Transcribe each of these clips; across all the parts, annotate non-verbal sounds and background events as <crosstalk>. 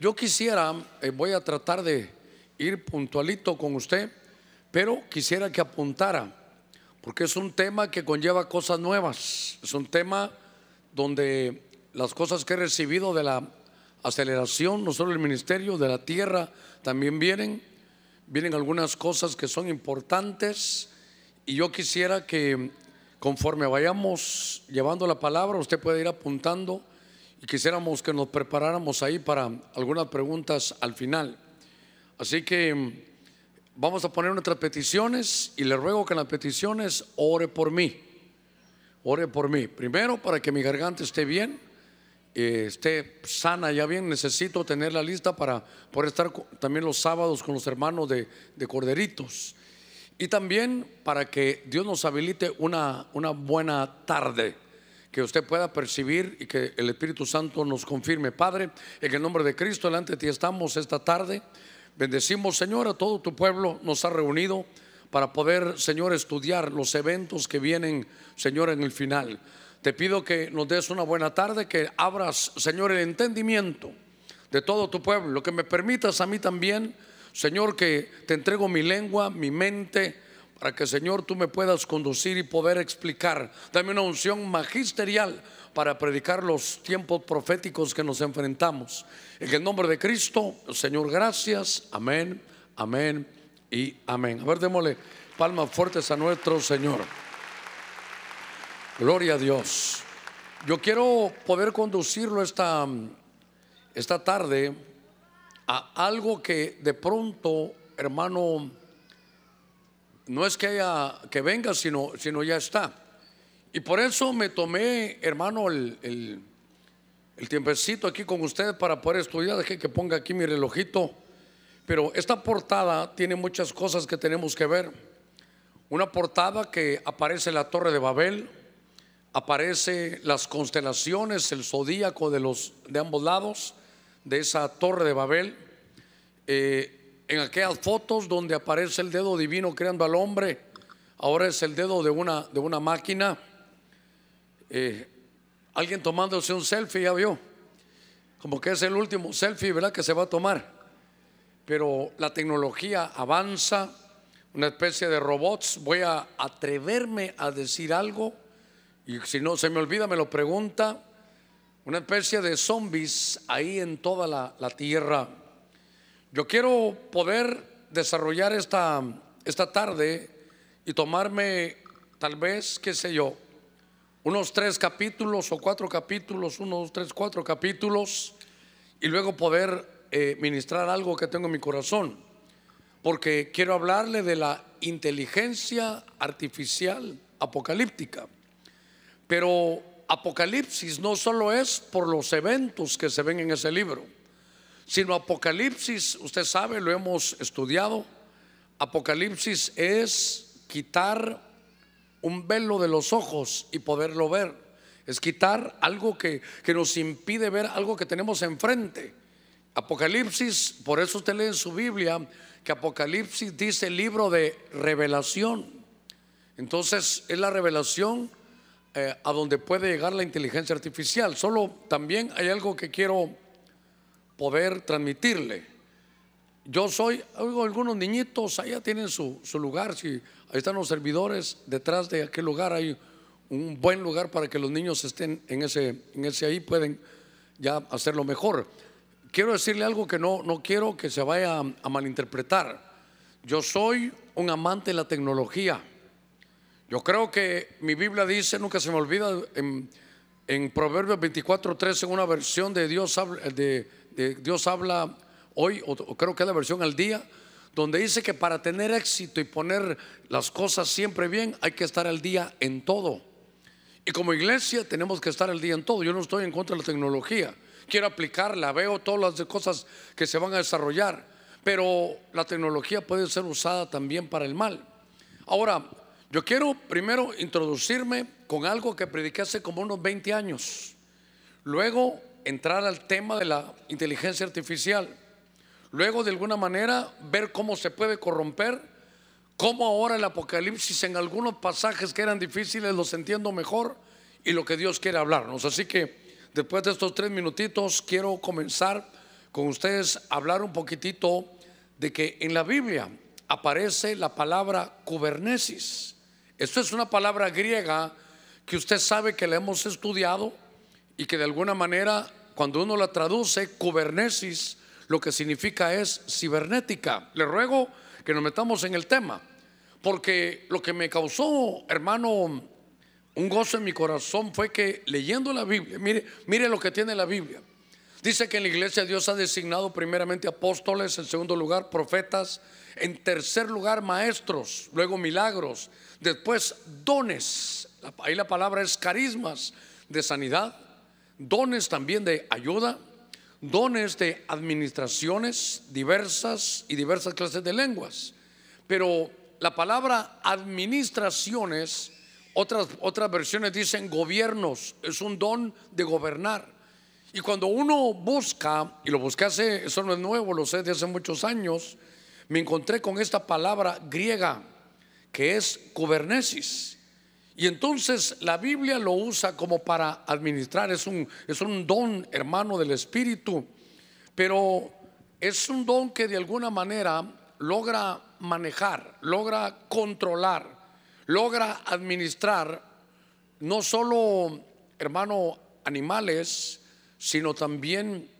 yo quisiera, eh, voy a tratar de ir puntualito con usted, pero quisiera que apuntara, porque es un tema que conlleva cosas nuevas, es un tema donde las cosas que he recibido de la aceleración, no solo el ministerio, de la tierra, también vienen, vienen algunas cosas que son importantes y yo quisiera que conforme vayamos llevando la palabra, usted puede ir apuntando y quisiéramos que nos preparáramos ahí para algunas preguntas al final. Así que mm, vamos a poner nuestras peticiones y le ruego que en las peticiones ore por mí. Ore por mí. Primero para que mi garganta esté bien, eh, esté sana ya bien. Necesito tener la lista para poder estar también los sábados con los hermanos de, de Corderitos. Y también para que Dios nos habilite una, una buena tarde que usted pueda percibir y que el Espíritu Santo nos confirme. Padre, en el nombre de Cristo, delante de ti estamos esta tarde. Bendecimos, Señor, a todo tu pueblo. Nos ha reunido para poder, Señor, estudiar los eventos que vienen, Señor, en el final. Te pido que nos des una buena tarde, que abras, Señor, el entendimiento de todo tu pueblo, lo que me permitas a mí también Señor, que te entrego mi lengua, mi mente, para que, Señor, tú me puedas conducir y poder explicar. Dame una unción magisterial para predicar los tiempos proféticos que nos enfrentamos. En el nombre de Cristo, Señor, gracias. Amén, amén y amén. A ver, démosle palmas fuertes a nuestro Señor. Gloria a Dios. Yo quiero poder conducirlo esta, esta tarde a algo que de pronto, hermano, no es que haya que venga, sino, sino ya está. Y por eso me tomé, hermano, el, el, tiempecito aquí con ustedes para poder estudiar. Dejé que ponga aquí mi relojito. Pero esta portada tiene muchas cosas que tenemos que ver. Una portada que aparece la Torre de Babel, aparece las constelaciones, el zodíaco de los de ambos lados de esa torre de Babel, eh, en aquellas fotos donde aparece el dedo divino creando al hombre, ahora es el dedo de una, de una máquina. Eh, alguien tomándose un selfie, ya vio, como que es el último selfie, ¿verdad? Que se va a tomar. Pero la tecnología avanza, una especie de robots. Voy a atreverme a decir algo y si no se me olvida, me lo pregunta una especie de zombies ahí en toda la, tierra. Yo quiero poder desarrollar esta, esta tarde y tomarme tal vez, qué sé yo, unos tres capítulos o cuatro capítulos, unos tres, cuatro capítulos, y luego poder eh, ministrar algo que tengo en mi corazón. Porque quiero hablarle de la inteligencia artificial apocalíptica. Pero Apocalipsis no solo es por los eventos que se ven en ese libro, sino Apocalipsis, usted sabe, lo hemos estudiado, Apocalipsis es quitar un velo de los ojos y poderlo ver. Es quitar algo que, que nos impide ver algo que tenemos enfrente. Apocalipsis, por eso usted lee en su Biblia que Apocalipsis dice libro de revelación. Entonces es la revelación eh, a donde puede llegar la inteligencia artificial. Solo también hay algo que quiero poder transmitirle. Yo soy, algunos niñitos allá tienen su, lugar, si ahí están los servidores, detrás de aquel lugar hay un buen lugar para que los niños estén en ese, en ese ahí, pueden ya hacerlo mejor. Quiero decirle algo que no, no quiero que se vaya a malinterpretar. Yo soy un amante de la tecnología. Yo creo que mi Biblia dice, nunca se me olvida, en, en Proverbios 24, 13, en una versión de Dios, habla, de, Dios habla hoy, o, creo que es la versión al día, donde dice que para tener éxito y poner las cosas siempre bien, hay que estar al día en todo. Y como iglesia tenemos que estar al día en todo. Yo no estoy en contra de la tecnología. Quiero aplicarla, veo todas las cosas que se van a desarrollar. Pero la tecnología puede ser usada también para el mal. Ahora, yo quiero primero introducirme con algo que prediqué hace como unos 20 años. Luego entrar al tema de la inteligencia artificial. Luego de alguna manera ver cómo se puede corromper, cómo ahora el Apocalipsis en algunos pasajes que eran difíciles los entiendo mejor y lo que Dios quiere hablarnos. Así que después de estos tres minutitos quiero comenzar con ustedes hablar un poquitito de que en la Biblia aparece la palabra kubernesis. Esto es una palabra griega que usted sabe que la hemos estudiado y que de alguna manera cuando uno la traduce, kubernesis, lo que significa es cibernética. Le ruego que nos metamos en el tema, porque lo que me causó, hermano, un gozo en mi corazón fue que leyendo la Biblia, mire, mire lo que tiene la Biblia. Dice que en la iglesia Dios ha designado primeramente apóstoles, en segundo lugar profetas, en tercer lugar maestros, luego milagros, después dones, ahí la palabra es carismas de sanidad, dones también de ayuda, dones de administraciones diversas y diversas clases de lenguas. Pero la palabra administraciones, otras, otras versiones dicen gobiernos, es un don de gobernar. Y cuando uno busca, y lo busqué hace, eso no es nuevo, lo sé de hace muchos años, me encontré con esta palabra griega que es kubernesis. Y entonces la Biblia lo usa como para administrar, es un, es un don hermano del Espíritu, pero es un don que de alguna manera logra manejar, logra controlar, logra administrar no solo, hermano, animales, sino también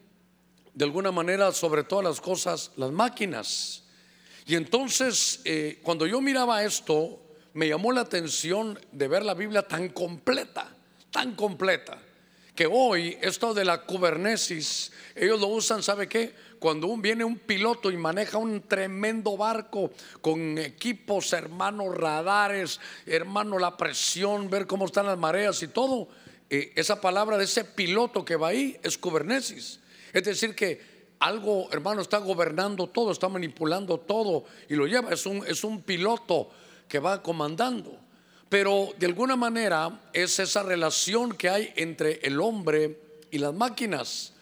de alguna manera, sobre todas las cosas, las máquinas. Y entonces, eh, cuando yo miraba esto, me llamó la atención de ver la Biblia tan completa, tan completa, que hoy esto de la kubernesis, ellos lo usan, ¿sabe qué? Cuando viene un piloto y maneja un tremendo barco con equipos, hermanos, radares, hermano, la presión, ver cómo están las mareas y todo, eh, esa palabra de ese piloto que va ahí es kubernesis. Es decir, que algo, hermano, está gobernando todo, está manipulando todo y lo lleva, es un, es un piloto que va comandando. Pero de alguna manera es esa relación que hay entre el hombre y las máquinas.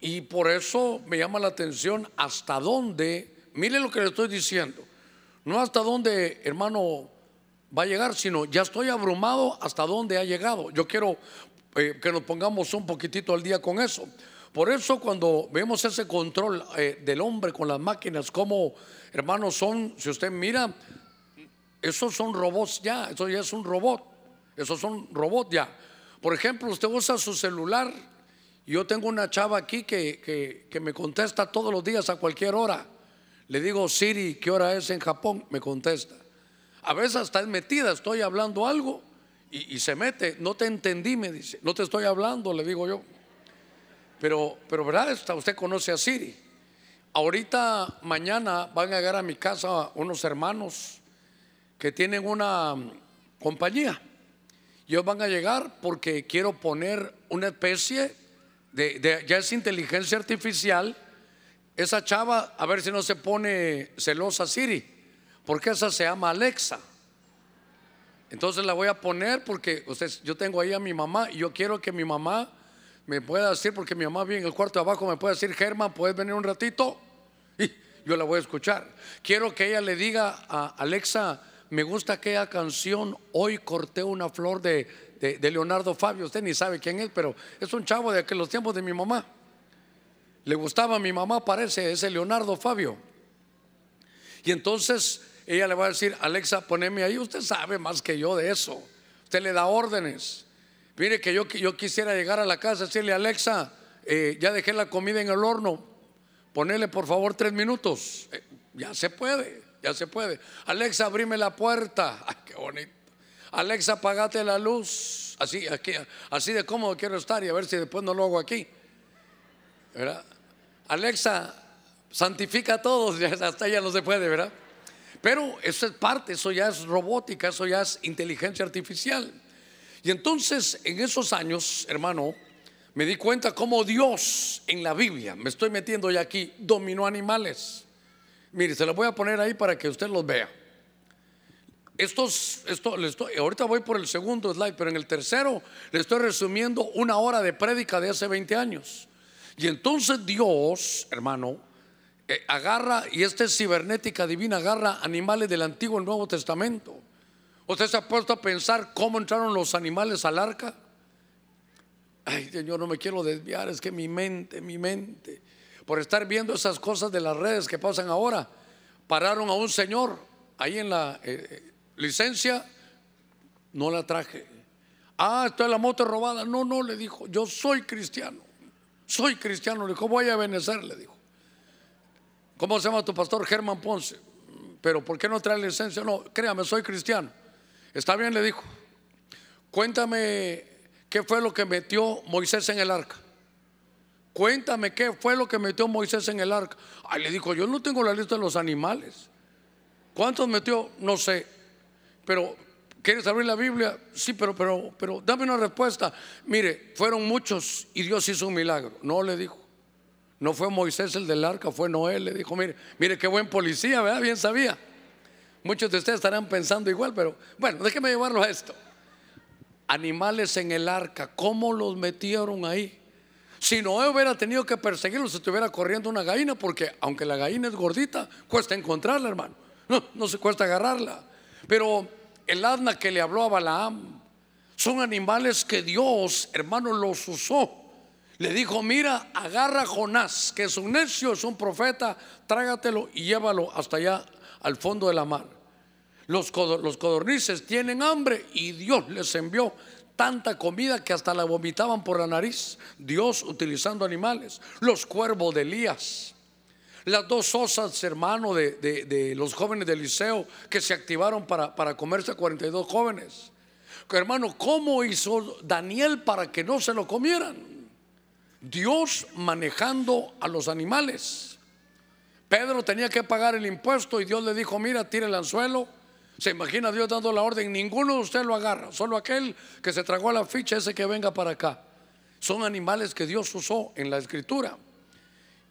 Y por eso me llama la atención hasta dónde, mire lo que le estoy diciendo, no hasta dónde, hermano, va a llegar, sino ya estoy abrumado hasta dónde ha llegado. Yo quiero eh, que nos pongamos un poquitito al día con eso. Por eso cuando vemos ese control eh, del hombre con las máquinas, como hermanos son, si usted mira, esos son robots ya, eso ya es un robot. Esos son robots ya. Por ejemplo, usted usa su celular. Yo tengo una chava aquí que, que, me contesta todos los días a cualquier hora. Le digo, Siri, ¿qué hora es en Japón? Me contesta. A veces hasta es metida, estoy hablando algo y, y, se mete. No te entendí, me dice. No te estoy hablando, le digo yo. Pero, pero ¿verdad? Usted conoce a Siri. Ahorita, mañana van a llegar a mi casa unos hermanos que tienen una compañía. Ellos van a llegar porque quiero poner una especie de, ya es inteligencia artificial. Esa chava, a ver si no se pone celosa Siri, porque esa se llama Alexa. Entonces la voy a poner porque usted, yo tengo ahí a mi mamá y yo quiero que mi mamá me pueda decir, porque mi mamá viene en el cuarto de abajo, me puede decir, Germán, ¿puedes venir un ratito? <laughs> Y yo la voy a escuchar. Quiero que ella le diga a Alexa, me gusta aquella canción, Hoy corté una flor de, Leonardo Fabio. Usted ni sabe quién es, pero es un chavo de aquellos tiempos de mi mamá. Le gustaba a mi mamá, parece, ese Leonardo Fabio. Y entonces ella le va a decir, Alexa, poneme ahí. Usted sabe más que yo de eso. Usted le da órdenes. Mire que yo, yo quisiera llegar a la casa y decirle, Alexa, eh, ya dejé la comida en el horno. Ponele por favor tres minutos. Eh, ya se puede ya se puede. Alexa, abrime la puerta. <laughs> Ay, qué bonito. Alexa, apagate la luz. Así, aquí, así de cómodo quiero estar y a ver si después no lo hago aquí. ¿Verdad? Alexa, santifica a todos. <laughs> Hasta ya no se puede, ¿verdad? Pero eso es parte, eso ya es robótica, eso ya es inteligencia artificial. Y entonces, en esos años, hermano, me di cuenta cómo Dios en la Biblia, me estoy metiendo ya aquí, dominó animales. Mire, se lo voy a poner ahí para que usted los vea. Estos, esto, estoy, ahorita voy por el segundo slide, pero en el tercero le estoy resumiendo una hora de prédica de hace 20 años. Y entonces Dios, hermano, eh, agarra, y esta es cibernética divina, agarra animales del Antiguo y Nuevo Testamento. ¿Usted se ha puesto a pensar cómo entraron los animales al arca? Ay, Señor, no me quiero desviar, es que mi mente, mi mente. Por estar viendo esas cosas de las redes que pasan ahora, pararon a un señor ahí en la eh, eh, licencia, no la traje. Ah, está la moto robada. No, no, le dijo, yo soy cristiano. Soy cristiano. Le dijo, voy a benecer, le dijo. ¿Cómo se llama tu pastor? Germán Ponce. Pero ¿por qué no trae licencia? No, créame, soy cristiano. Está bien, le dijo. Cuéntame qué fue lo que metió Moisés en el arca. Cuéntame qué fue lo que metió Moisés en el arca. Ay, le dijo, yo no tengo la lista de los animales. ¿Cuántos metió? No sé. Pero, ¿quieres abrir la Biblia? Sí, pero, pero, pero, dame una respuesta. Mire, fueron muchos y Dios hizo un milagro. No le dijo. No fue Moisés el del arca, fue Noé. Le dijo, mire, mire qué buen policía, ¿verdad? Bien sabía. Muchos de ustedes estarán pensando igual, pero bueno, déjeme llevarlo a esto. Animales en el arca, ¿cómo los metieron ahí? Si Noé hubiera tenido que perseguirlos, estuviera corriendo una gallina, porque aunque la gallina es gordita, cuesta encontrarla, hermano. No, no se cuesta agarrarla. Pero el asna que le habló a Balaam son animales que Dios, hermano, los usó. Le dijo, mira, agarra a Jonás, que es un necio, es un profeta, trágatelo y llévalo hasta allá al fondo de la mar. Los codornices tienen hambre y Dios les envió tanta comida que hasta la vomitaban por la nariz. Dios utilizando animales. Los cuervos de Elías. Las dos osas, hermano, de, los jóvenes del liceo que se activaron para, para comerse a 42 jóvenes. Hermano, ¿cómo hizo Daniel para que no se lo comieran? Dios manejando a los animales. Pedro tenía que pagar el impuesto y Dios le dijo, mira, tire el anzuelo. Se imagina Dios dando la orden, ninguno de ustedes lo agarra, solo aquel que se tragó la ficha, ese que venga para acá. Son animales que Dios usó en la escritura.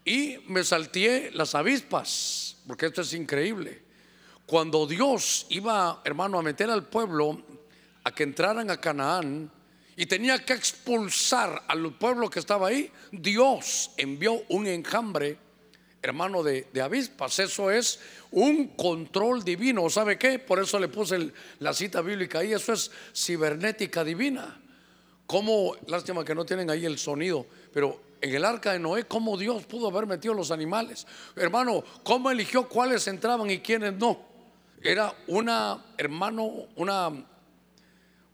Y me salteé las avispas, porque esto es increíble. Cuando Dios iba, hermano, a meter al pueblo a que entraran a Canaán y tenía que expulsar al pueblo que estaba ahí, Dios envió un enjambre hermano de, avispas. Eso es un control divino. ¿Sabe qué? Por eso le puse la cita bíblica ahí. Eso es cibernética divina. Como, lástima que no tienen ahí el sonido, pero en el arca de Noé, ¿cómo Dios pudo haber metido los animales? Hermano, ¿cómo eligió cuáles entraban y quiénes no? Era una, hermano, una,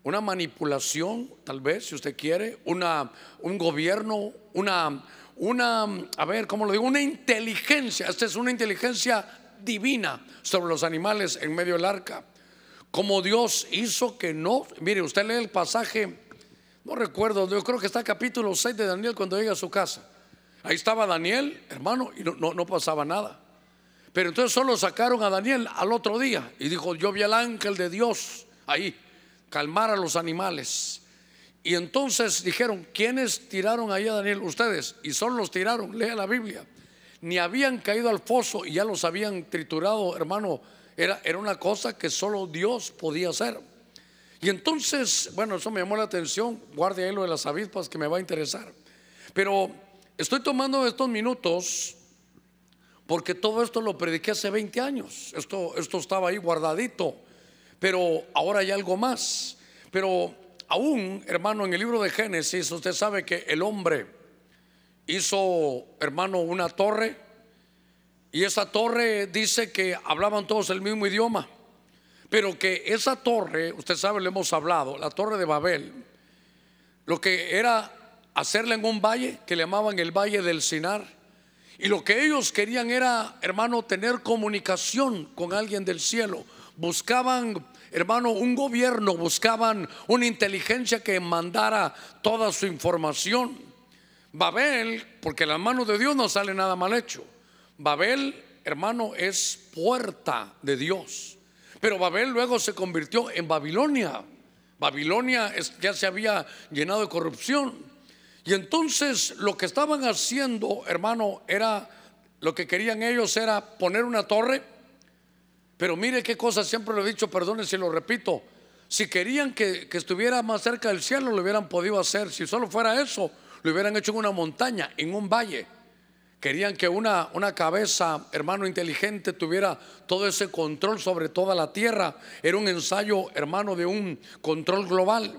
una manipulación, tal vez, si usted quiere, una, un gobierno, una, una, a ver, ¿cómo lo digo? Una inteligencia, esta es una inteligencia divina sobre los animales en medio del arca. Como Dios hizo que no, mire, usted lee el pasaje, no recuerdo, yo creo que está capítulo 6 de Daniel cuando llega a su casa. Ahí estaba Daniel, hermano, y no, no, pasaba nada. Pero entonces solo sacaron a Daniel al otro día y dijo, yo vi al ángel de Dios ahí, calmar a los animales. Y entonces dijeron, ¿quiénes tiraron ahí a Daniel? Ustedes. Y solo los tiraron, lea la Biblia. Ni habían caído al foso y ya los habían triturado, hermano. Era, era una cosa que solo Dios podía hacer. Y entonces, bueno, eso me llamó la atención. Guarde ahí lo de las avispas que me va a interesar. Pero estoy tomando estos minutos porque todo esto lo prediqué hace 20 años. Esto, esto estaba ahí guardadito. Pero ahora hay algo más. Pero aún, hermano, en el libro de Génesis, usted sabe que el hombre hizo, hermano, una torre. Y esa torre dice que hablaban todos el mismo idioma. Pero que esa torre, usted sabe, le hemos hablado, la torre de Babel, lo que era hacerla en un valle que le llamaban el valle del Sinar. Y lo que ellos querían era, hermano, tener comunicación con alguien del cielo. Buscaban hermano, un gobierno buscaban una inteligencia que mandara toda su información. Babel, porque la mano de Dios no sale nada mal hecho. Babel, hermano, es puerta de Dios. Pero Babel luego se convirtió en Babilonia. Babilonia ya se había llenado de corrupción. Y entonces lo que estaban haciendo, hermano, era, lo que querían ellos era poner una torre pero mire qué cosa, siempre lo he dicho, perdone si lo repito. Si querían que, estuviera más cerca del cielo, lo hubieran podido hacer. Si solo fuera eso, lo hubieran hecho en una montaña, en un valle. Querían que una, cabeza, hermano inteligente, tuviera todo ese control sobre toda la tierra. Era un ensayo, hermano, de un control global.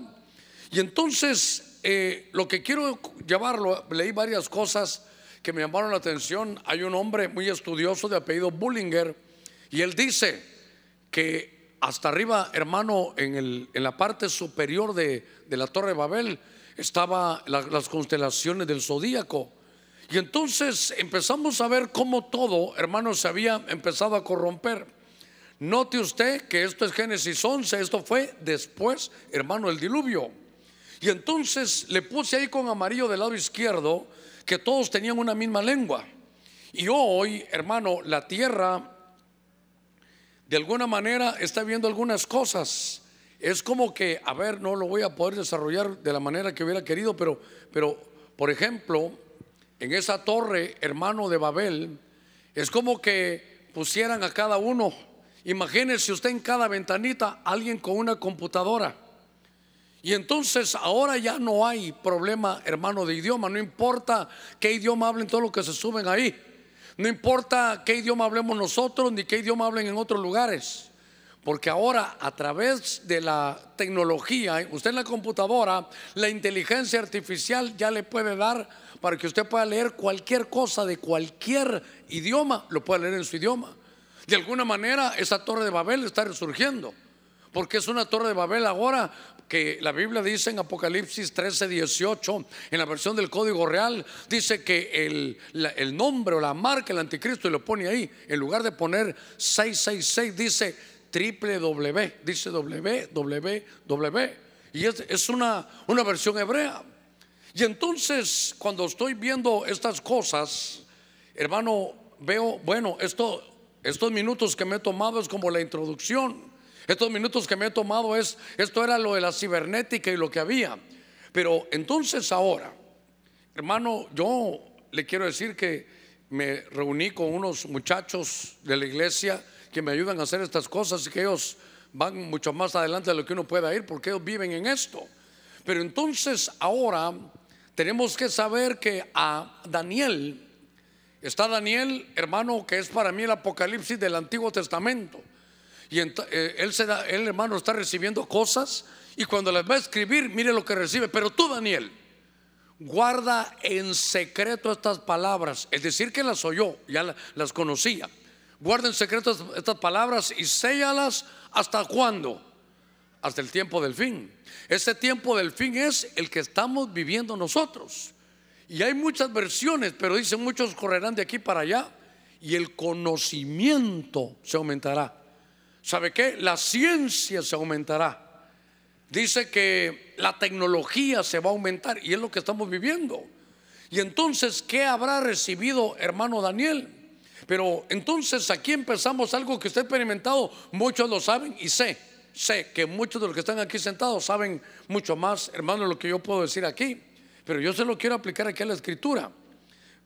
Y entonces, eh, lo que quiero llevarlo, leí varias cosas que me llamaron la atención. Hay un hombre muy estudioso de apellido Bullinger y él dice que hasta arriba, hermano, en, el, en la parte superior de, de la Torre de Babel estaban las constelaciones del zodíaco. Y entonces empezamos a ver cómo todo, hermano, se había empezado a corromper. Note usted que esto es Génesis 11, esto fue después, hermano, el diluvio. Y entonces le puse ahí con amarillo del lado izquierdo que todos tenían una misma lengua. Y hoy, hermano, la tierra de alguna manera está viendo algunas cosas. Es como que, a ver, no lo voy a poder desarrollar de la manera que hubiera querido, pero, pero por ejemplo, en esa torre, hermano de Babel, es como que pusieran a cada uno, imagínese usted en cada ventanita alguien con una computadora. Y entonces ahora ya no hay problema, hermano, de idioma. No importa qué idioma hablen todos los que se suben ahí. No importa qué idioma hablemos nosotros ni qué idioma hablen en otros lugares. Porque ahora a través de la tecnología, usted en la computadora, la inteligencia artificial ya le puede dar para que usted pueda leer cualquier cosa de cualquier idioma, lo puede leer en su idioma. De alguna manera esa torre de Babel está resurgiendo. Porque es una torre de Babel ahora que la Biblia dice en Apocalipsis 13, 18, en la versión del Código Real, dice que el, el nombre o la marca del anticristo y lo pone ahí, en lugar de poner 666, dice triple W, dice www, y es, es una, una versión hebrea. Y entonces, cuando estoy viendo estas cosas, hermano, veo, bueno, esto, estos minutos que me he tomado es como la introducción. Estos minutos que me he tomado es, esto era lo de la cibernética y lo que había. Pero entonces ahora, hermano, yo le quiero decir que me reuní con unos muchachos de la iglesia que me ayudan a hacer estas cosas y que ellos van mucho más adelante de lo que uno pueda ir porque ellos viven en esto. Pero entonces ahora tenemos que saber que a Daniel, está Daniel, hermano, que es para mí el apocalipsis del Antiguo Testamento. Y eh, él, se da, él, hermano, está recibiendo cosas y cuando las va a escribir, mire lo que recibe. Pero tú, Daniel, guarda en secreto estas palabras. Es decir, que las oyó, ya las conocía. Guarda en secreto estas palabras y séllalas hasta cuándo? Hasta el tiempo del fin. Ese tiempo del fin es el que estamos viviendo nosotros. Y hay muchas versiones, pero dicen muchos correrán de aquí para allá y el conocimiento se aumentará. ¿Sabe qué? La ciencia se aumentará. Dice que la tecnología se va a aumentar y es lo que estamos viviendo. Y entonces, ¿qué habrá recibido hermano Daniel? Pero entonces aquí empezamos algo que usted ha experimentado, muchos lo saben y sé, sé que muchos de los que están aquí sentados saben mucho más, hermano, lo que yo puedo decir aquí. Pero yo se lo quiero aplicar aquí a la escritura.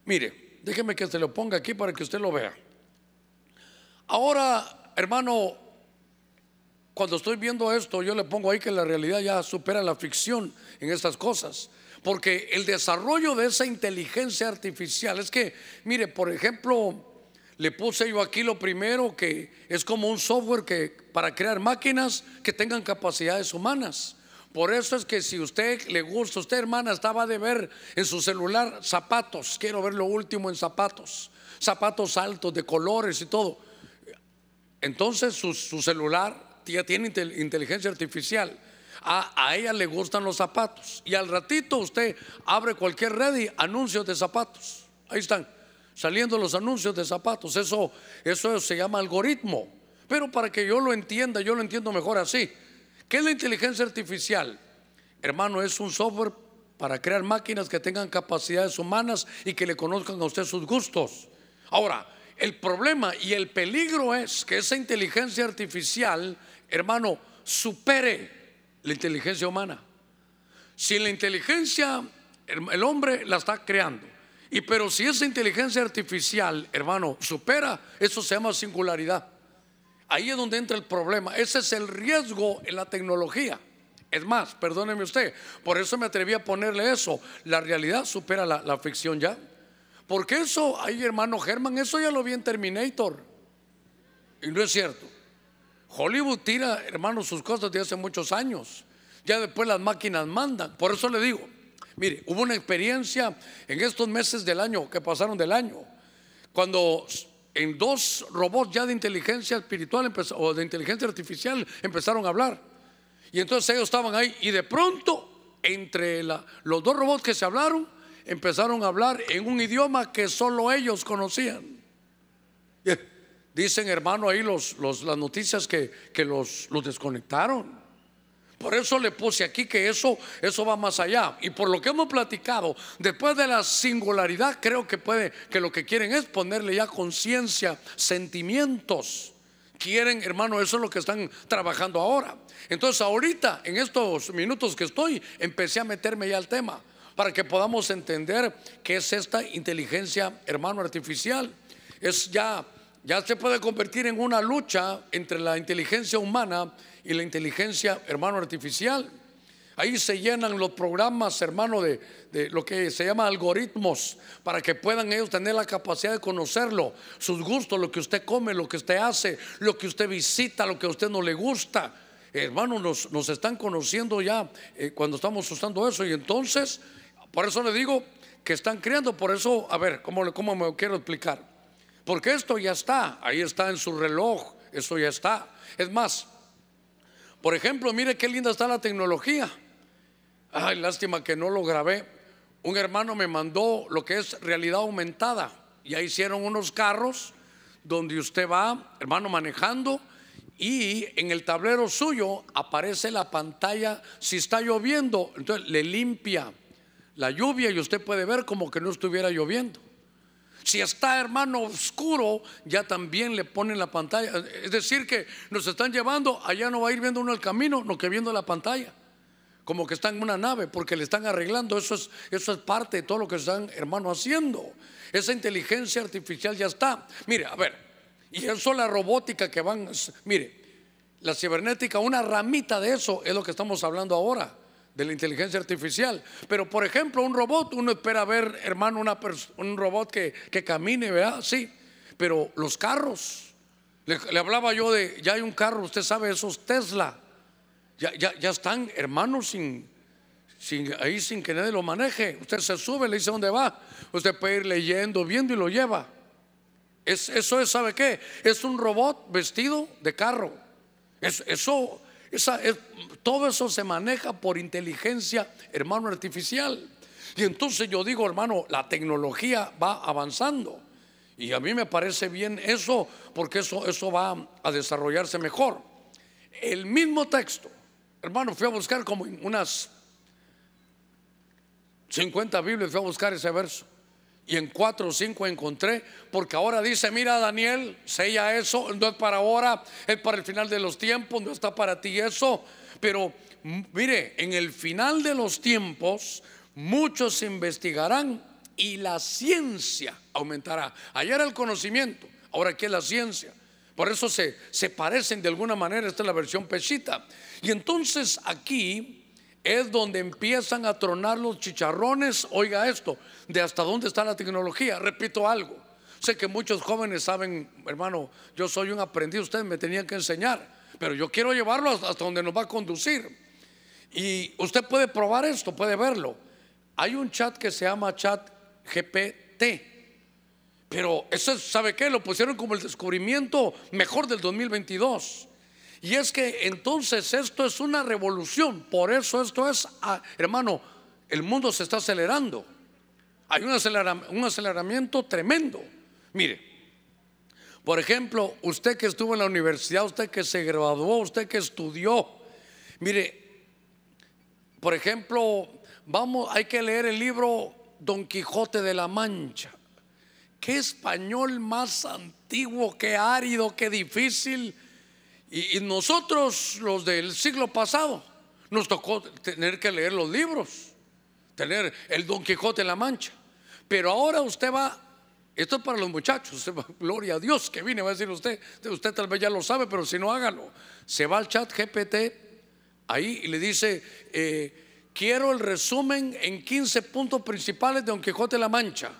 Mire, déjeme que se lo ponga aquí para que usted lo vea. Ahora, hermano, cuando estoy viendo esto, yo le pongo ahí que la realidad ya supera la ficción en estas cosas. Porque el desarrollo de esa inteligencia artificial es que, mire, por ejemplo, le puse yo aquí lo primero que es como un software que para crear máquinas que tengan capacidades humanas. Por eso es que si usted le gusta, usted hermana estaba de ver en su celular zapatos, quiero ver lo último en zapatos, zapatos altos de colores y todo. Entonces su, su celular ya tiene inteligencia artificial. A, ella le gustan los zapatos. Y al ratito usted abre cualquier red y anuncios de zapatos. Ahí están, saliendo los anuncios de zapatos. Eso, eso se llama algoritmo. Pero para que yo lo entienda, yo lo entiendo mejor así. ¿Qué es la inteligencia artificial? Hermano, es un software para crear máquinas que tengan capacidades humanas y que le conozcan a usted sus gustos. Ahora, el problema y el peligro es que esa inteligencia artificial hermano, supere la inteligencia humana. Si la inteligencia, el hombre la está creando, y pero si esa inteligencia artificial, hermano, supera, eso se llama singularidad. Ahí es donde entra el problema. Ese es el riesgo en la tecnología. Es más, perdóneme usted, por eso me atreví a ponerle eso. La realidad supera la, la ficción ya. Porque eso, ahí hermano Germán, eso ya lo vi en Terminator. Y no es cierto. Hollywood tira, hermano, sus cosas de hace muchos años. Ya después las máquinas mandan. Por eso le digo, Mire, hubo una experiencia en estos meses del año que pasaron del año, cuando en dos robots ya de inteligencia espiritual o de inteligencia artificial empezaron a hablar. Y entonces ellos estaban ahí y de pronto entre los dos robots que se hablaron empezaron a hablar en un idioma que solo ellos conocían. <laughs> Dicen hermano ahí los, las noticias que, que los, los desconectaron. Por eso le puse aquí que eso, eso va más allá. Y por lo que hemos platicado, después de la singularidad, creo que puede, que lo que quieren es ponerle ya conciencia, sentimientos. Quieren, hermano, eso es lo que están trabajando ahora. Entonces, ahorita, en estos minutos que estoy, empecé a meterme ya al tema para que podamos entender qué es esta inteligencia, hermano, artificial. Es ya, ya se puede convertir en una lucha entre la inteligencia humana y la inteligencia, hermano, artificial. Ahí se llenan los programas, hermano, de, de, lo que se llama algoritmos, para que puedan ellos tener la capacidad de conocerlo, sus gustos, lo que usted come, lo que usted hace, lo que usted visita, lo que a usted no le gusta. Hermano, nos, nos están conociendo ya eh, cuando estamos usando eso. Y entonces, por eso le digo que están creando, por eso, a ver, ¿cómo, cómo me quiero explicar? Porque esto ya está, ahí está en su reloj, eso ya está. Es más, por ejemplo, mire qué linda está la tecnología. Ay, lástima que no lo grabé. Un hermano me mandó lo que es realidad aumentada. Ya hicieron unos carros donde usted va, hermano, manejando y en el tablero suyo aparece la pantalla. Si está lloviendo, entonces le limpia la lluvia y usted puede ver como que no estuviera lloviendo. Si está hermano oscuro, ya también le ponen la pantalla. Es decir, que nos están llevando, allá no va a ir viendo uno el camino, no que viendo la pantalla. Como que está en una nave, porque le están arreglando. Eso es, eso es parte de todo lo que están, hermano, haciendo. Esa inteligencia artificial ya está. Mire, a ver, y eso la robótica que van, mire, la cibernética, una ramita de eso es lo que estamos hablando ahora de la inteligencia artificial. Pero, por ejemplo, un robot, uno espera ver, hermano, una un robot que, que, camine, ¿verdad? Sí. Pero los carros, le, hablaba yo de, ya hay un carro, usted sabe, esos Tesla, ya, ya, ya están, hermanos, sin, sin, ahí sin que nadie lo maneje. Usted se sube, le dice dónde va. Usted puede ir leyendo, viendo y lo lleva. Es, eso es, ¿sabe qué? Es un robot vestido de carro. Es, eso todo eso se maneja por inteligencia, hermano, artificial. Y entonces yo digo, hermano, la tecnología va avanzando. Y a mí me parece bien eso, porque eso, eso va a desarrollarse mejor. El mismo texto, hermano, fui a buscar como unas 50 Biblias, fui a buscar ese verso. Y en cuatro o cinco encontré, porque ahora dice, mira Daniel, sella eso, no es para ahora, es para el final de los tiempos, no está para ti eso. Pero mire, en el final de los tiempos, muchos investigarán y la ciencia aumentará. Ayer era el conocimiento, ahora aquí es la ciencia. Por eso se, se parecen de alguna manera, esta es la versión pechita. Y entonces aquí es donde empiezan a tronar los chicharrones. Oiga esto, de hasta dónde está la tecnología. Repito algo. Sé que muchos jóvenes saben, hermano, yo soy un aprendiz, ustedes me tenían que enseñar, pero yo quiero llevarlo hasta donde nos va a conducir. Y usted puede probar esto, puede verlo. Hay un chat que se llama chat GPT. Pero eso, ¿sabe qué? Lo pusieron como el descubrimiento mejor del 2022. Y es que entonces esto es una revolución. Por eso esto es, ah, hermano, el mundo se está acelerando. Hay un, aceleramiento tremendo. Mire, por ejemplo, usted que estuvo en la universidad, usted que se graduó, usted que estudió, mire, por ejemplo, vamos, hay que leer el libro Don Quijote de la Mancha. Qué español más antiguo, qué árido, qué difícil y, nosotros, los del siglo pasado, nos tocó tener que leer los libros, tener el Don Quijote en la Mancha. Pero ahora usted va, esto es para los muchachos, gloria a Dios que vine, va a decir usted, usted tal vez ya lo sabe, pero si no hágalo. Se va al chat GPT ahí y le dice, eh, quiero el resumen en 15 puntos principales de Don Quijote en la Mancha.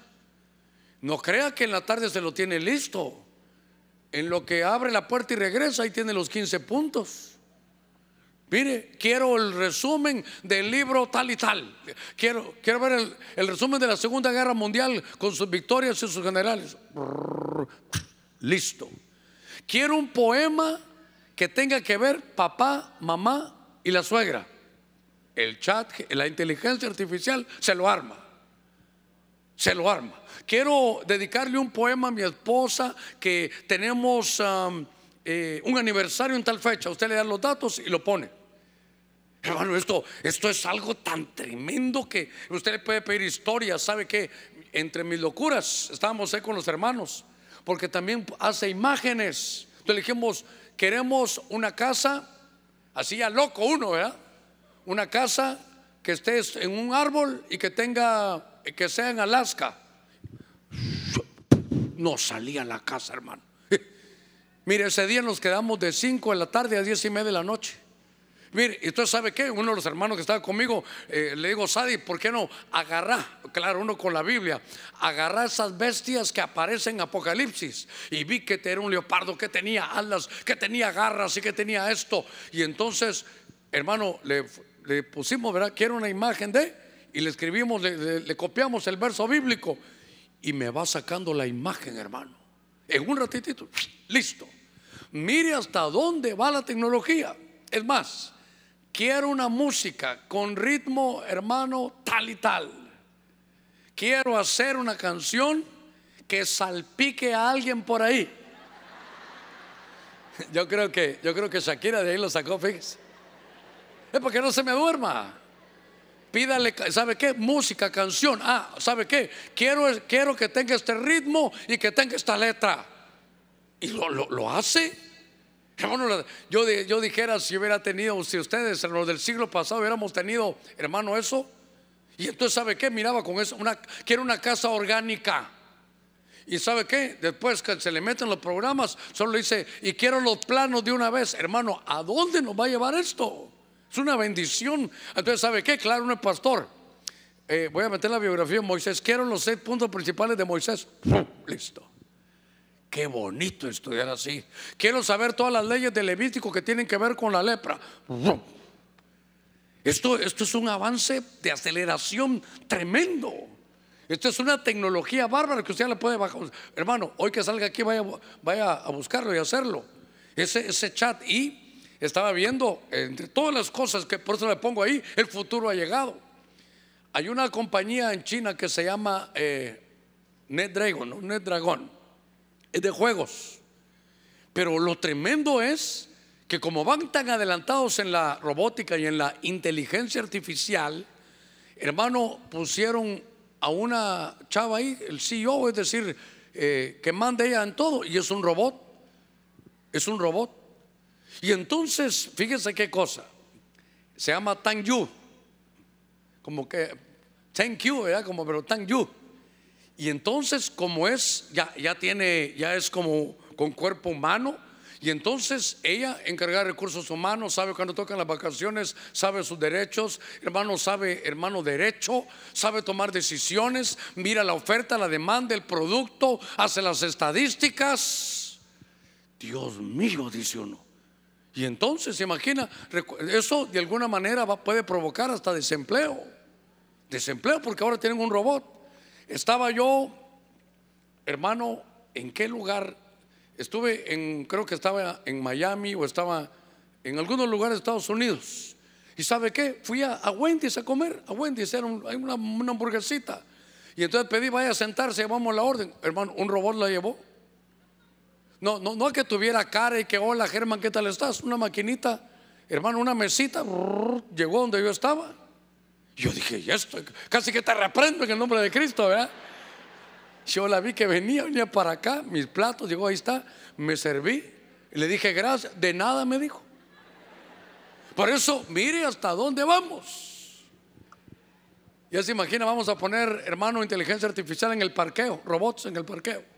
No crea que en la tarde se lo tiene listo. En lo que abre la puerta y regresa, ahí tiene los 15 puntos. Mire, quiero el resumen del libro tal y tal. Quiero, quiero ver el, el resumen de la Segunda Guerra Mundial con sus victorias y sus generales. Listo. Quiero un poema que tenga que ver papá, mamá y la suegra. El chat, la inteligencia artificial se lo arma. Se lo arma. Quiero dedicarle un poema a mi esposa que tenemos um, eh, un aniversario en tal fecha. Usted le da los datos y lo pone. Hermano, esto, esto es algo tan tremendo que usted le puede pedir historias. ¿Sabe que Entre mis locuras estábamos ahí con los hermanos, porque también hace imágenes. Entonces dijimos, queremos una casa, así a loco uno, ¿verdad? Una casa que esté en un árbol y que tenga, que sea en Alaska. No salía la casa, hermano. <laughs> Mire, ese día nos quedamos de 5 de la tarde a 10 y media de la noche. Mire, y usted sabe que uno de los hermanos que estaba conmigo eh, le digo, Sadi, ¿por qué no agarra? Claro, uno con la Biblia, agarra esas bestias que aparecen en Apocalipsis. Y vi que era un leopardo que tenía alas, que tenía garras y que tenía esto. Y entonces, hermano, le, pusimos, ¿verdad? Quiero una imagen de, y le escribimos, le copiamos el verso bíblico. Y me va sacando la imagen, hermano. En un ratitito, listo. Mire hasta dónde va la tecnología. Es más, Quiero una música con ritmo, hermano, tal y tal. Quiero hacer una canción que salpique a alguien por ahí. <laughs> Yo creo que, yo creo que Shakira de ahí lo sacó, fíjese. Es porque no se me duerma. Pídale, ¿sabe qué? Música, canción. Ah, ¿sabe qué? Quiero, quiero que tenga este ritmo y que tenga esta letra. Y lo, lo, hace yo, yo dijera si hubiera tenido, si ustedes en los del siglo pasado hubiéramos tenido, hermano, eso. Y entonces, ¿sabe qué? Miraba con eso, una, quiero una casa orgánica. Y ¿sabe qué? Después que se le meten los programas, solo dice, y quiero los planos de una vez. Hermano, ¿a dónde nos va a llevar esto? Es una bendición. Entonces, ¿sabe qué? Claro, un pastor. Eh, voy a meter la biografía de Moisés. Quiero los seis puntos principales de Moisés. Listo. Qué bonito estudiar así. Quiero saber todas las leyes del Levítico que tienen que ver con la lepra. Esto, esto es un avance de aceleración tremendo. Esto es una tecnología bárbara que usted le puede bajar. Hermano, hoy que salga aquí, vaya, vaya a buscarlo y hacerlo. Ese, ese chat. Y estaba viendo, entre todas las cosas que por eso le pongo ahí, el futuro ha llegado. Hay una compañía en China que se llama eh, NetDragon, ¿no? NetDragon es de juegos. Pero lo tremendo es que como van tan adelantados en la robótica y en la inteligencia artificial, hermano, pusieron a una chava ahí, el CEO, es decir, eh, que manda ella en todo, y es un robot, es un robot. Y entonces, fíjense qué cosa, se llama Tang Yu, como que, thank you, ¿verdad? Como, pero Tang Yu. Y entonces, como es, ya, ya tiene, ya es como con cuerpo humano. Y entonces ella encarga recursos humanos, sabe cuando tocan las vacaciones, sabe sus derechos, hermano sabe, hermano derecho, sabe tomar decisiones, mira la oferta, la demanda, el producto, hace las estadísticas. Dios mío, dice uno. Y entonces, se imagina, eso de alguna manera puede provocar hasta desempleo. Desempleo porque ahora tienen un robot. Estaba yo, hermano, ¿en qué lugar? Estuve en, creo que estaba en Miami o estaba en algunos lugares de Estados Unidos. ¿Y sabe qué? Fui a, Wendy's a comer. A Wendy's era una, una, hamburguesita. Y entonces pedí, vaya a sentarse, llevamos la orden. Hermano, un robot la llevó. No, no, no que tuviera cara y que, hola Germán, ¿qué tal estás? Una maquinita, hermano, una mesita, llegó donde yo estaba. Yo dije, ya estoy, casi que te reprendo en el nombre de Cristo, ¿verdad? Yo la vi que venía, venía para acá, mis platos, llegó, ahí está, me serví, y le dije, gracias, de nada me dijo. Por eso, mire hasta dónde vamos. Ya se imagina, vamos a poner, hermano, inteligencia artificial en el parqueo, robots en el parqueo.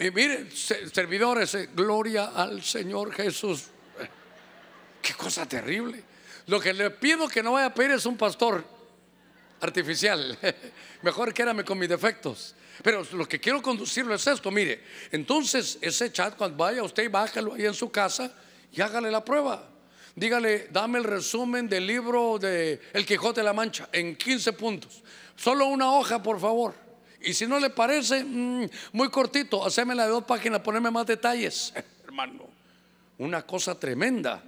Y mire, servidores, eh, gloria al Señor Jesús. Qué cosa terrible. Lo que le pido que no vaya a pedir es un pastor artificial. <laughs> Mejor quédame con mis defectos. Pero lo que quiero conducirlo es esto, mire. Entonces, ese chat, cuando vaya usted, bájalo ahí en su casa y hágale la prueba. dígale, dame el resumen del libro de El Quijote de la Mancha en 15 puntos. Solo una hoja, por favor. Y si no le parece, mm, muy cortito, hacémela de dos páginas, ponerme más detalles, <laughs> hermano. Una cosa tremenda.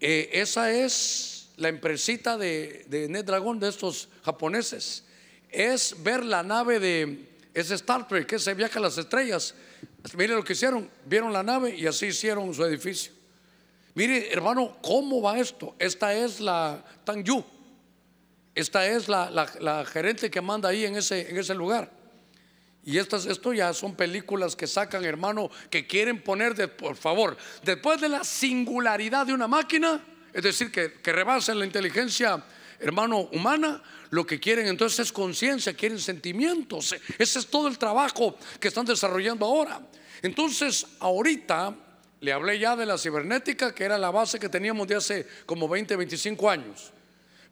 Eh, esa es la empresita de, de Ned Dragon, de estos japoneses. Es ver la nave de, es Star Trek, ese viaje a las estrellas. Mire lo que hicieron, vieron la nave y así hicieron su edificio. Mire, hermano, ¿cómo va esto? Esta es la Tangyu. Esta es la, gerente que manda ahí en ese, lugar. Y estas, esto ya son películas que sacan, hermano, que quieren poner, de, por favor, después de la singularidad de una máquina, es decir, que, que rebasen la inteligencia, hermano, humana, lo que quieren entonces es conciencia, quieren sentimientos. Ese es todo el trabajo que están desarrollando ahora. Entonces, ahorita le hablé ya de la cibernética, que era la base que teníamos de hace como 20, 25 años.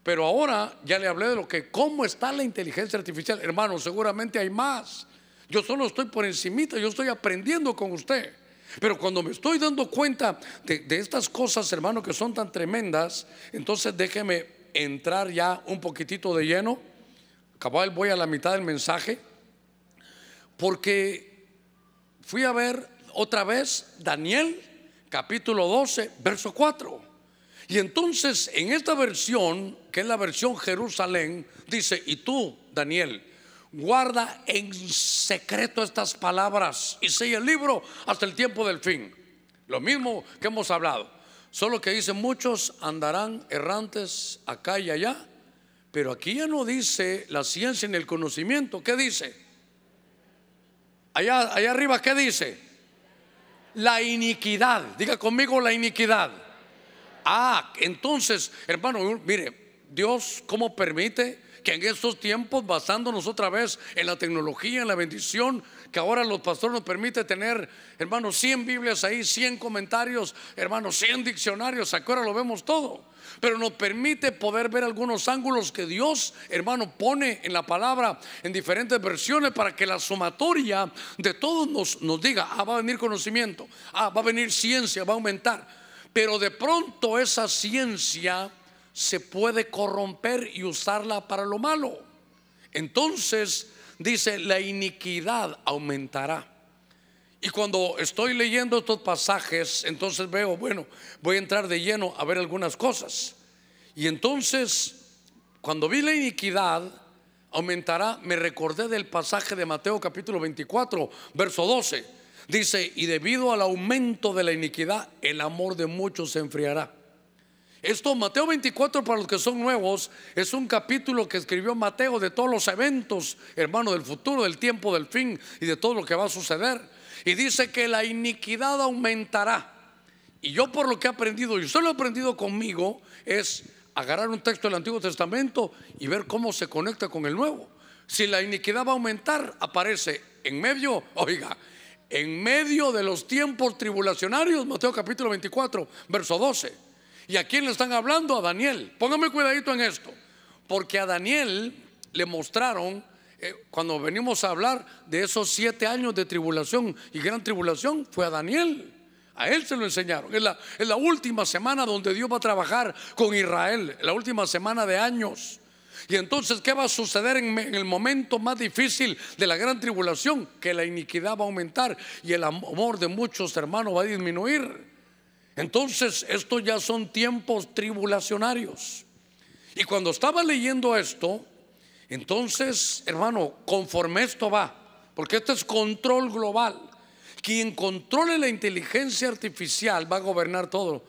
Pero ahora ya le hablé de lo que, cómo está la inteligencia artificial. Hermano, seguramente hay más. Yo solo estoy por encimita, yo estoy aprendiendo con usted. Pero cuando me estoy dando cuenta de, estas cosas, hermano, que son tan tremendas, entonces déjeme entrar ya un poquitito de lleno. Cabal, voy a la mitad del mensaje. Porque fui a ver otra vez Daniel capítulo 12, verso 4. Y entonces en esta versión, que es la versión Jerusalén, dice, y tú, Daniel, guarda en secreto estas palabras y sella el libro hasta el tiempo del fin. Lo mismo que hemos hablado. Solo que dice, muchos andarán errantes acá y allá, pero aquí ya no dice la ciencia ni el conocimiento. ¿Qué dice? Allá, allá arriba, ¿qué dice? la iniquidad. Diga conmigo la iniquidad. Ah, entonces, hermano, mire, Dios, ¿cómo permite que en estos tiempos, basándonos otra vez en la tecnología, en la bendición, que ahora los pastores nos permite tener, hermanos, 100 Biblias ahí, 100 comentarios, hermanos, 100 diccionarios, ahora lo vemos todo pero nos permite poder ver algunos ángulos que Dios, hermano, pone en la palabra en diferentes versiones para que la sumatoria de todos nos, nos diga, ah, va a venir conocimiento, ah, va a venir ciencia, va a aumentar. Pero de pronto esa ciencia se puede corromper y usarla para lo malo. Entonces, dice, la iniquidad aumentará. Y cuando estoy leyendo estos pasajes, entonces veo, bueno, voy a entrar de lleno a ver algunas cosas. Y entonces, cuando vi la iniquidad aumentará, me recordé del pasaje de Mateo capítulo 24, verso 12. Dice, y debido al aumento de la iniquidad, el amor de muchos se enfriará. Esto, Mateo 24, para los que son nuevos, es un capítulo que escribió Mateo de todos los eventos, hermano, del futuro, del tiempo, del fin y de todo lo que va a suceder. Y dice que la iniquidad aumentará. Y yo por lo que he aprendido, y solo he aprendido conmigo, es agarrar un texto del Antiguo Testamento y ver cómo se conecta con el Nuevo. Si la iniquidad va a aumentar, aparece en medio, oiga, en medio de los tiempos tribulacionarios, Mateo capítulo 24, verso 12. ¿Y a quién le están hablando? A Daniel. Póngame cuidadito en esto, porque a Daniel le mostraron eh, cuando venimos a hablar de esos siete años de tribulación y gran tribulación, fue a Daniel. A él se lo enseñaron. Es la, la última semana donde Dios va a trabajar con Israel, la última semana de años. Y entonces, ¿qué va a suceder en, el momento más difícil de la gran tribulación? Que la iniquidad va a aumentar y el amor de muchos hermanos va a disminuir. Entonces, estos ya son tiempos tribulacionarios. Y cuando estaba leyendo esto, entonces, hermano, conforme esto va, porque esto es control global, quien controle la inteligencia artificial va a gobernar todo.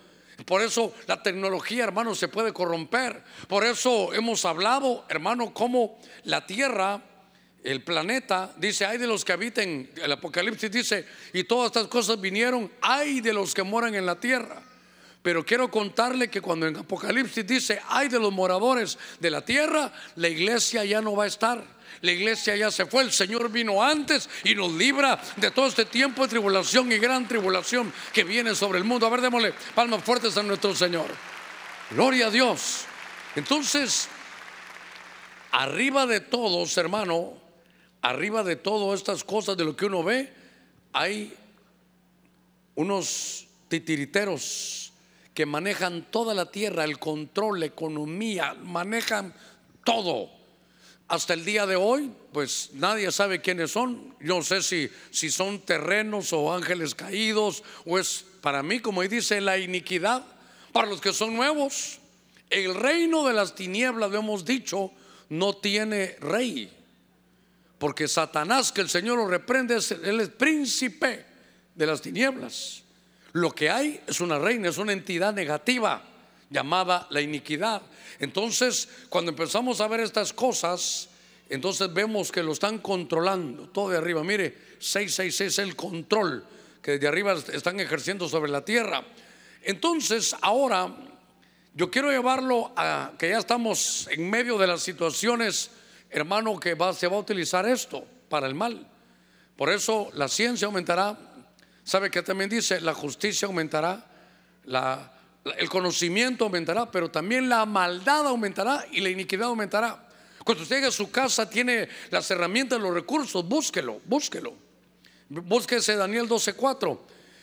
Por eso la tecnología, hermano, se puede corromper. Por eso hemos hablado, hermano, cómo la Tierra, el planeta, dice, hay de los que habiten, el Apocalipsis dice, y todas estas cosas vinieron, hay de los que moran en la Tierra. Pero quiero contarle que cuando en Apocalipsis dice, hay de los moradores de la tierra, la iglesia ya no va a estar. La iglesia ya se fue, el Señor vino antes y nos libra de todo este tiempo de tribulación y gran tribulación que viene sobre el mundo. A ver, démosle palmas fuertes a nuestro Señor. Gloria a Dios. Entonces, arriba de todos, hermano, arriba de todas estas cosas de lo que uno ve, hay unos titiriteros que manejan toda la tierra, el control, la economía, manejan todo. Hasta el día de hoy, pues nadie sabe quiénes son. Yo no sé si, si son terrenos o ángeles caídos, o es para mí, como dice, la iniquidad. Para los que son nuevos, el reino de las tinieblas, lo hemos dicho, no tiene rey. Porque Satanás, que el Señor lo reprende, él es príncipe de las tinieblas. Lo que hay es una reina, es una entidad negativa llamada la iniquidad. Entonces, cuando empezamos a ver estas cosas, entonces vemos que lo están controlando todo de arriba. Mire, 666 es el control que desde arriba están ejerciendo sobre la tierra. Entonces, ahora yo quiero llevarlo a que ya estamos en medio de las situaciones, hermano, que va, se va a utilizar esto para el mal. Por eso la ciencia aumentará. ¿Sabe que también dice? La justicia aumentará, la, el conocimiento aumentará, pero también la maldad aumentará y la iniquidad aumentará. Cuando usted llega a su casa, tiene las herramientas, los recursos, búsquelo, búsquelo. Búsquese Daniel 12:4.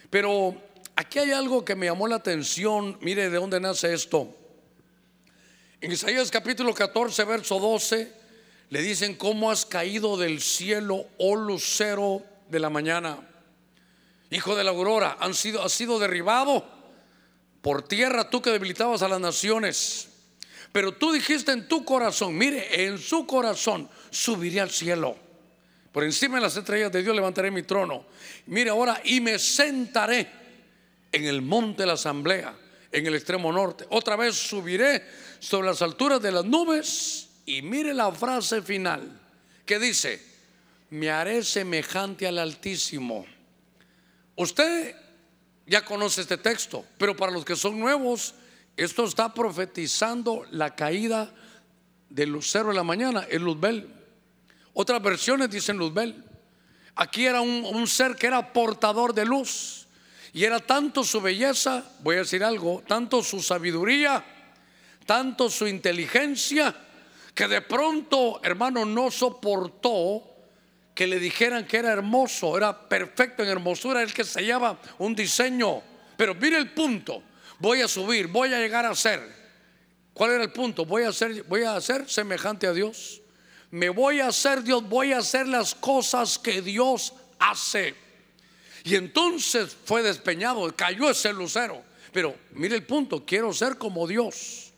Pero aquí hay algo que me llamó la atención. Mire de dónde nace esto. En Isaías capítulo 14, verso 12, le dicen, ¿cómo has caído del cielo, oh lucero de la mañana? Hijo de la aurora, han sido, has sido derribado por tierra tú que debilitabas a las naciones. Pero tú dijiste en tu corazón, mire, en su corazón subiré al cielo. Por encima de las estrellas de Dios levantaré mi trono. Mire ahora, y me sentaré en el monte de la asamblea, en el extremo norte. Otra vez subiré sobre las alturas de las nubes. Y mire la frase final que dice, me haré semejante al Altísimo. Usted ya conoce este texto, pero para los que son nuevos, esto está profetizando la caída del lucero de la mañana, el Luzbel. Otras versiones dicen Luzbel. Aquí era un, un, ser que era portador de luz. Y era tanto su belleza, voy a decir algo, tanto su sabiduría, tanto su inteligencia, que de pronto, hermano, no soportó que le dijeran que era hermoso, era perfecto en hermosura, el que se llama un diseño. Pero mire el punto, voy a subir, voy a llegar a ser. ¿Cuál era el punto? Voy a ser, voy a ser semejante a Dios. Me voy a hacer Dios, voy a hacer las cosas que Dios hace. Y entonces fue despeñado, cayó ese lucero. Pero mire el punto, quiero ser como Dios.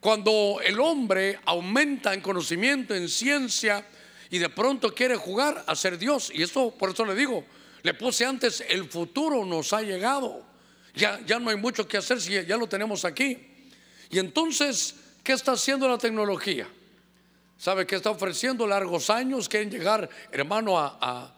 Cuando el hombre aumenta en conocimiento, en ciencia, y de pronto quiere jugar a ser Dios. Y esto, por eso le digo, le puse antes, el futuro nos ha llegado. Ya, ya no hay mucho que hacer si ya lo tenemos aquí. Y entonces, ¿qué está haciendo la tecnología? ¿Sabe que está ofreciendo largos años? Quieren llegar, hermano, a,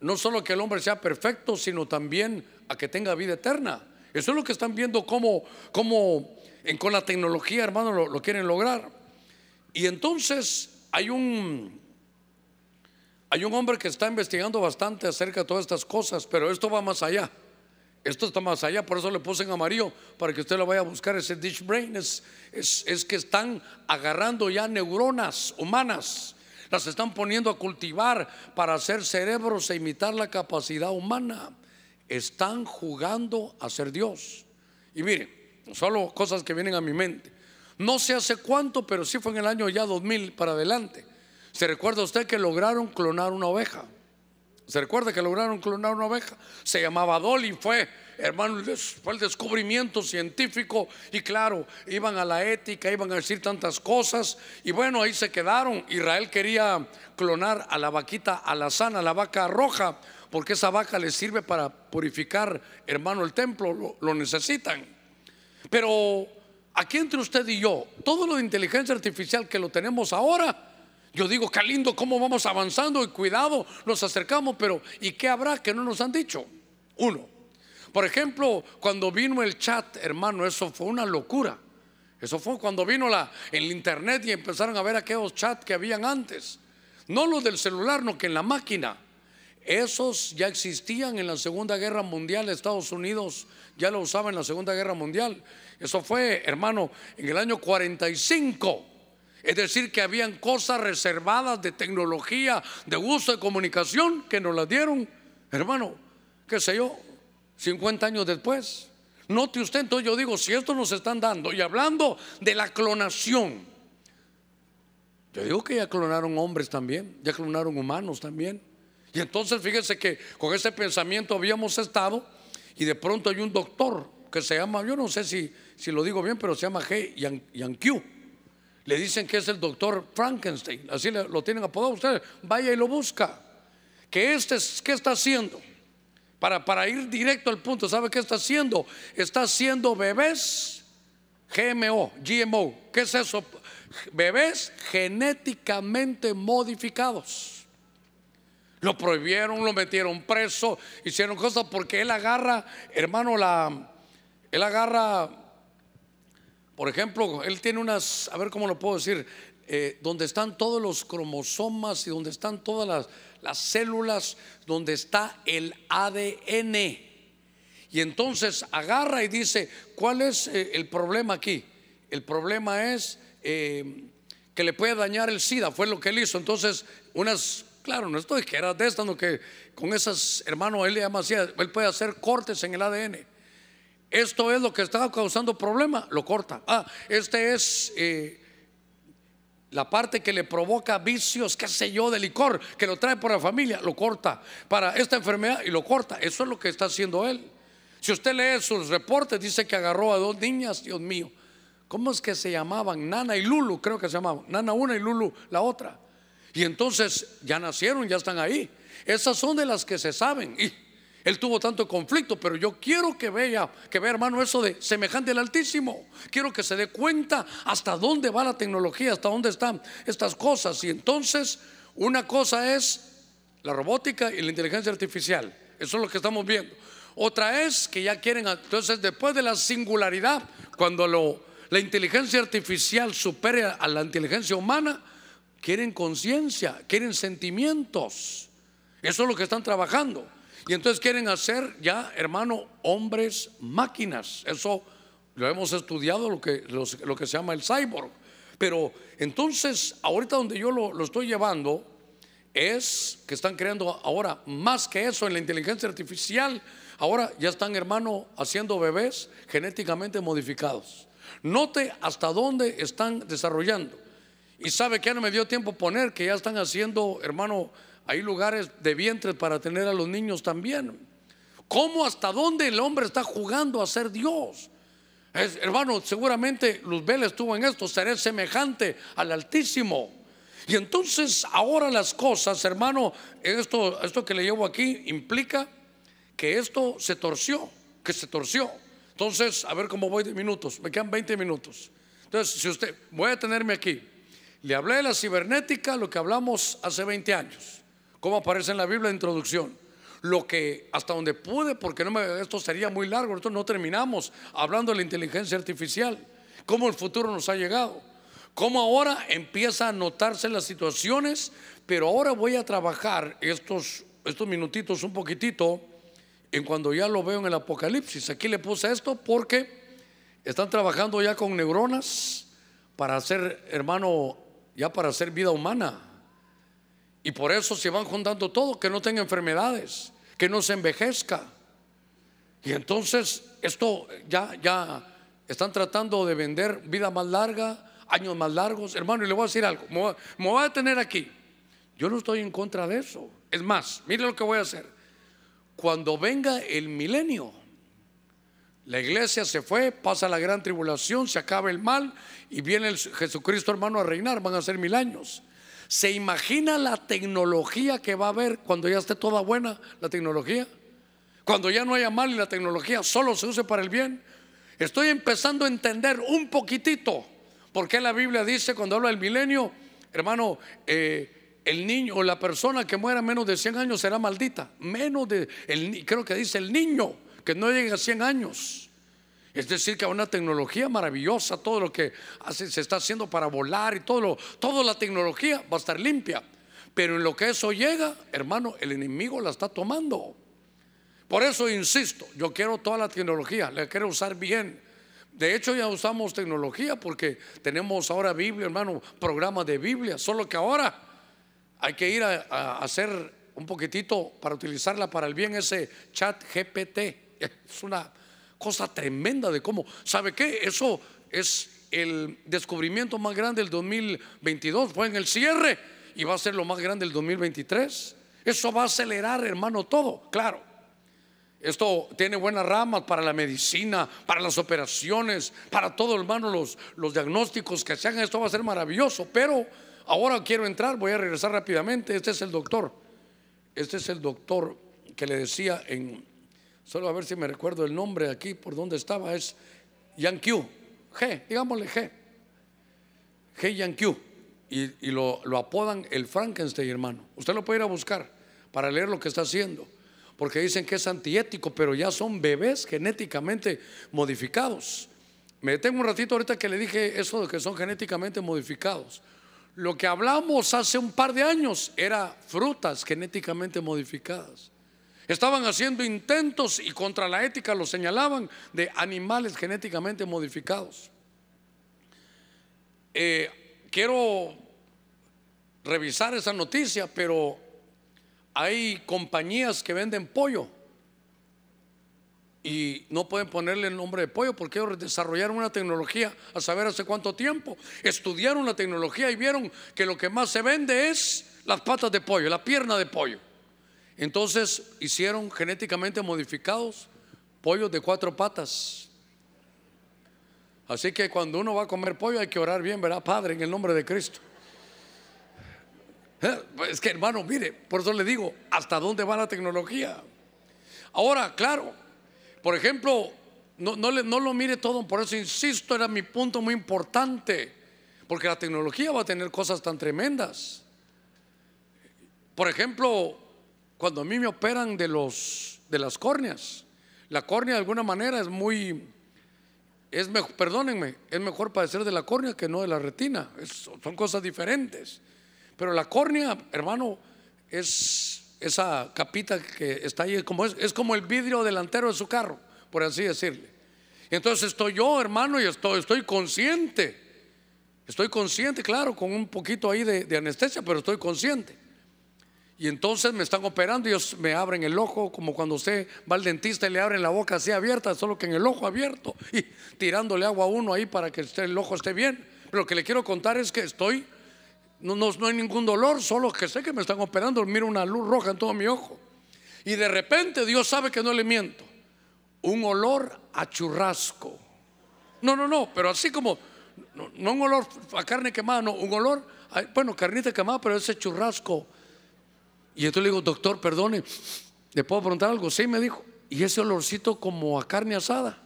no solo que el hombre sea perfecto, sino también a que tenga vida eterna. Eso es lo que están viendo cómo, cómo en, con la tecnología, hermano, lo quieren lograr. Y entonces hay un, hay un hombre que está investigando bastante acerca de todas estas cosas, pero esto va más allá. Esto está más allá, por eso le puse en amarillo para que usted lo vaya a buscar. Ese dish brain es, es, que están agarrando ya neuronas humanas, las están poniendo a cultivar para hacer cerebros e imitar la capacidad humana. Están jugando a ser Dios. Y mire, solo cosas que vienen a mi mente. No sé hace cuánto, pero sí fue en el año ya 2000 para adelante ¿Se recuerda usted que lograron clonar una oveja? ¿Se recuerda que lograron clonar una oveja? Se llamaba Dolly, fue, hermano, fue el descubrimiento científico y claro, iban a la ética, iban a decir tantas cosas y bueno, ahí se quedaron. Israel quería clonar a la vaquita alazana, a la vaca roja, porque esa vaca les sirve para purificar, hermano, el templo, lo, lo necesitan. Pero aquí entre usted y yo, todo lo de inteligencia artificial que lo tenemos ahora, yo digo, qué lindo cómo vamos avanzando y cuidado, nos acercamos, pero ¿y qué habrá que no nos han dicho? Uno, por ejemplo, cuando vino el chat, hermano, eso fue una locura. Eso fue cuando vino la, el internet y empezaron a ver aquellos chats que habían antes. No los del celular, no que en la máquina. Esos ya existían en la Segunda Guerra Mundial. Estados Unidos ya lo usaba en la Segunda Guerra Mundial. Eso fue, hermano, en el año 45. Es decir, que habían cosas reservadas de tecnología, de uso de comunicación que nos las dieron, hermano, qué sé yo, 50 años después. Note usted, entonces yo digo, si esto nos están dando, y hablando de la clonación, yo digo que ya clonaron hombres también, ya clonaron humanos también. Y entonces fíjese que con ese pensamiento habíamos estado y de pronto hay un doctor que se llama, yo no sé si, si lo digo bien, pero se llama G. Yankee. Le dicen que es el doctor Frankenstein, así lo tienen apodado ustedes. Vaya y lo busca. Que este, ¿qué está haciendo? Para, para ir directo al punto, ¿sabe qué está haciendo? Está haciendo bebés GMO, GMO. ¿Qué es eso? bebés genéticamente modificados. Lo prohibieron, lo metieron preso, hicieron cosas porque él agarra, hermano, la, él agarra, por ejemplo, él tiene unas, a ver cómo lo puedo decir, eh, donde están todos los cromosomas y donde están todas las, las células, donde está el ADN. Y entonces agarra y dice, ¿cuál es eh, el problema aquí? El problema es eh, que le puede dañar el SIDA, fue lo que él hizo. Entonces, unas, claro, no estoy que era de esta, que con esas, hermanos, él le llama así, él puede hacer cortes en el ADN. Esto es lo que estaba causando problema, lo corta. Ah, este es eh, la parte que le provoca vicios, qué sé yo, de licor, que lo trae por la familia, lo corta. Para esta enfermedad y lo corta. Eso es lo que está haciendo él. Si usted lee sus reportes, dice que agarró a dos niñas, Dios mío ¿Cómo es que se llamaban? Nana y Lulu, creo que se llamaban. Nana una y Lulu la otra. Y entonces ya nacieron, ya están ahí. Esas son de las que se saben. Y él tuvo tanto conflicto, pero yo quiero que vea, que vea hermano eso de semejante al Altísimo. Quiero que se dé cuenta hasta dónde va la tecnología, hasta dónde están estas cosas. Y entonces una cosa es la robótica y la inteligencia artificial. Eso es lo que estamos viendo. Otra es que ya quieren, entonces después de la singularidad, cuando lo la inteligencia artificial supere a la inteligencia humana, quieren conciencia, quieren sentimientos. Eso es lo que están trabajando. Y entonces quieren hacer ya, hermano, hombres máquinas. Eso lo hemos estudiado, lo que, lo, que se llama el cyborg. Pero entonces, ahorita donde yo lo, lo estoy llevando, es que están creando ahora más que eso en la inteligencia artificial. Ahora ya están, hermano, haciendo bebés genéticamente modificados. Note hasta dónde están desarrollando. Y sabe que ya no me dio tiempo poner que ya están haciendo, hermano, hay lugares de vientres para tener a los niños también. ¿Cómo hasta dónde el hombre está jugando a ser Dios? hermano, seguramente Luzbel estuvo en esto, seré semejante al Altísimo. Y entonces ahora las cosas, hermano, esto, esto que le llevo aquí implica que esto se torció, que se torció. Entonces, a ver cómo voy de minutos. Me quedan 20 minutos. Entonces, si usted, voy a tenerme aquí. Le hablé de la cibernética, lo que hablamos hace 20 años. Cómo aparece en la Biblia introducción. Lo que hasta donde pude, porque no me, esto sería muy largo, nosotros no terminamos hablando de la inteligencia artificial. Cómo el futuro nos ha llegado. Cómo ahora empieza a notarse las situaciones, pero ahora voy a trabajar estos, estos minutitos un poquitito en cuando ya lo veo en el Apocalipsis. Aquí le puse esto porque están trabajando ya con neuronas para hacer, hermano, ya para hacer vida humana. Y por eso se van juntando todo, que no tenga enfermedades, que no se envejezca. Y entonces esto ya, ya están tratando de vender vida más larga, años más largos. Hermano, y le voy a decir algo, me voy a detener aquí. Yo no estoy en contra de eso. Es más, mire lo que voy a hacer cuando venga el milenio. La iglesia se fue, pasa la gran tribulación, se acaba el mal y viene Jesucristo hermano a reinar, van a ser mil años. ¿Se imagina la tecnología que va a haber cuando ya esté toda buena la tecnología? Cuando ya no haya mal y la tecnología solo se use para el bien. Estoy empezando a entender un poquitito por qué la Biblia dice cuando habla del milenio, hermano, eh, el niño o la persona que muera menos de 100 años será maldita. Menos de, el, creo que dice el niño, que no llegue a 100 años. Es decir, que hay una tecnología maravillosa, todo lo que se está haciendo para volar y todo lo, toda la tecnología va a estar limpia. Pero en lo que eso llega, hermano, el enemigo la está tomando. Por eso insisto, yo quiero toda la tecnología, la quiero usar bien. De hecho, ya usamos tecnología porque tenemos ahora Biblia, hermano, programas de Biblia, solo que ahora hay que ir a, hacer un poquitito para utilizarla para el bien ese chat GPT. <laughs> Es una Cosa tremenda de cómo, ¿sabe qué? Eso es el descubrimiento más grande del 2022, fue en el cierre y va a ser lo más grande del 2023. Eso va a acelerar, hermano, todo, claro. Esto tiene buenas ramas para la medicina, para las operaciones, para todo, hermano, los, los diagnósticos que se hagan. Esto va a ser maravilloso. Pero ahora quiero entrar, voy a regresar rápidamente. Este es el doctor. Este es el doctor que le decía en, solo a ver si me recuerdo el nombre aquí, por dónde estaba, es Q G, digámosle G. G Q Y, y lo, lo apodan el Frankenstein, hermano. Usted lo puede ir a buscar para leer lo que está haciendo. Porque dicen que es antiético, pero ya son bebés genéticamente modificados. Me detengo un ratito ahorita que le dije eso de que son genéticamente modificados. Lo que hablamos hace un par de años era frutas genéticamente modificadas. Estaban haciendo intentos y contra la ética lo señalaban de animales genéticamente modificados. Eh, quiero revisar esa noticia, pero hay compañías que venden pollo y no pueden ponerle el nombre de pollo porque ellos desarrollaron una tecnología a saber hace cuánto tiempo. Estudiaron la tecnología y vieron que lo que más se vende es las patas de pollo, la pierna de pollo. Entonces hicieron genéticamente modificados pollos de cuatro patas. Así que cuando uno va a comer pollo hay que orar bien, ¿verdad, Padre? En el nombre de Cristo. Eh, es que hermano, mire, por eso le digo, ¿hasta dónde va la tecnología? Ahora, claro, por ejemplo, no, no, no lo mire todo, por eso insisto, era mi punto muy importante, porque la tecnología va a tener cosas tan tremendas. Por ejemplo, cuando a mí me operan de, los, de las córneas, la córnea de alguna manera es muy, es mejor, perdónenme, es mejor padecer de la córnea que no de la retina, son cosas diferentes. Pero la córnea, hermano, es esa capita que está ahí, como es, es como el vidrio delantero de su carro, por así decirle. entonces estoy yo, hermano, y estoy, estoy consciente. Estoy consciente, claro, con un poquito ahí de anestesia, pero estoy consciente. Y entonces me están operando ellos me abren el ojo, como cuando usted va al dentista y le abren la boca así abierta, solo que en el ojo abierto y tirándole agua a uno ahí para que el ojo esté bien. Pero lo que le quiero contar es que estoy, no, no, no hay ningún dolor, solo que sé que me están operando, miro una luz roja en todo mi ojo. Y de repente Dios sabe que no le miento, un olor a churrasco. No, no, no, pero así como, no, un olor a carne quemada, no, un olor, bueno, carnita quemada, pero ese churrasco y entonces le digo, doctor, perdone, ¿le puedo preguntar algo? Sí, me dijo. Y ese olorcito como a carne asada.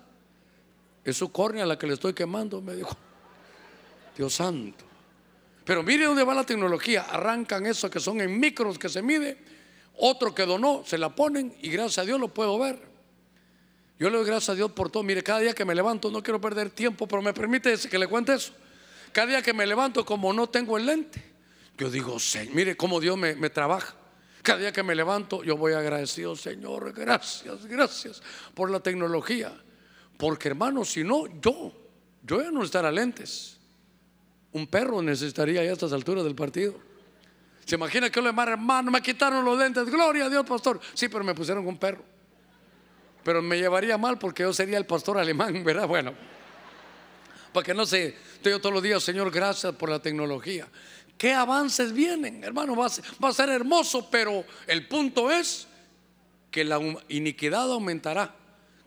Es su córnea la que le estoy quemando, me dijo. Dios santo. Pero mire dónde va la tecnología. Arrancan eso que son en micros que se mide. Otro que donó, se la ponen y gracias a Dios lo puedo ver. Yo le doy gracias a Dios por todo. Mire, cada día que me levanto, no quiero perder tiempo, pero me permite que le cuente eso. Cada día que me levanto, como no tengo el lente, yo digo, mire cómo Dios me trabaja. Cada día que me levanto, yo voy agradecido, Señor, gracias, gracias por la tecnología. Porque hermano, si no, yo, yo ya no necesitaría lentes. Un perro necesitaría a estas alturas del partido. ¿Se imagina que lo demás, hermano, me quitaron los lentes? Gloria a Dios, pastor. Sí, pero me pusieron un perro. Pero me llevaría mal porque yo sería el pastor alemán, <laughs> ¿verdad? Bueno, para que no se, yo todos los días, Señor, gracias por la tecnología qué avances vienen, hermano, va a, ser, hermoso, pero el punto es que la iniquidad aumentará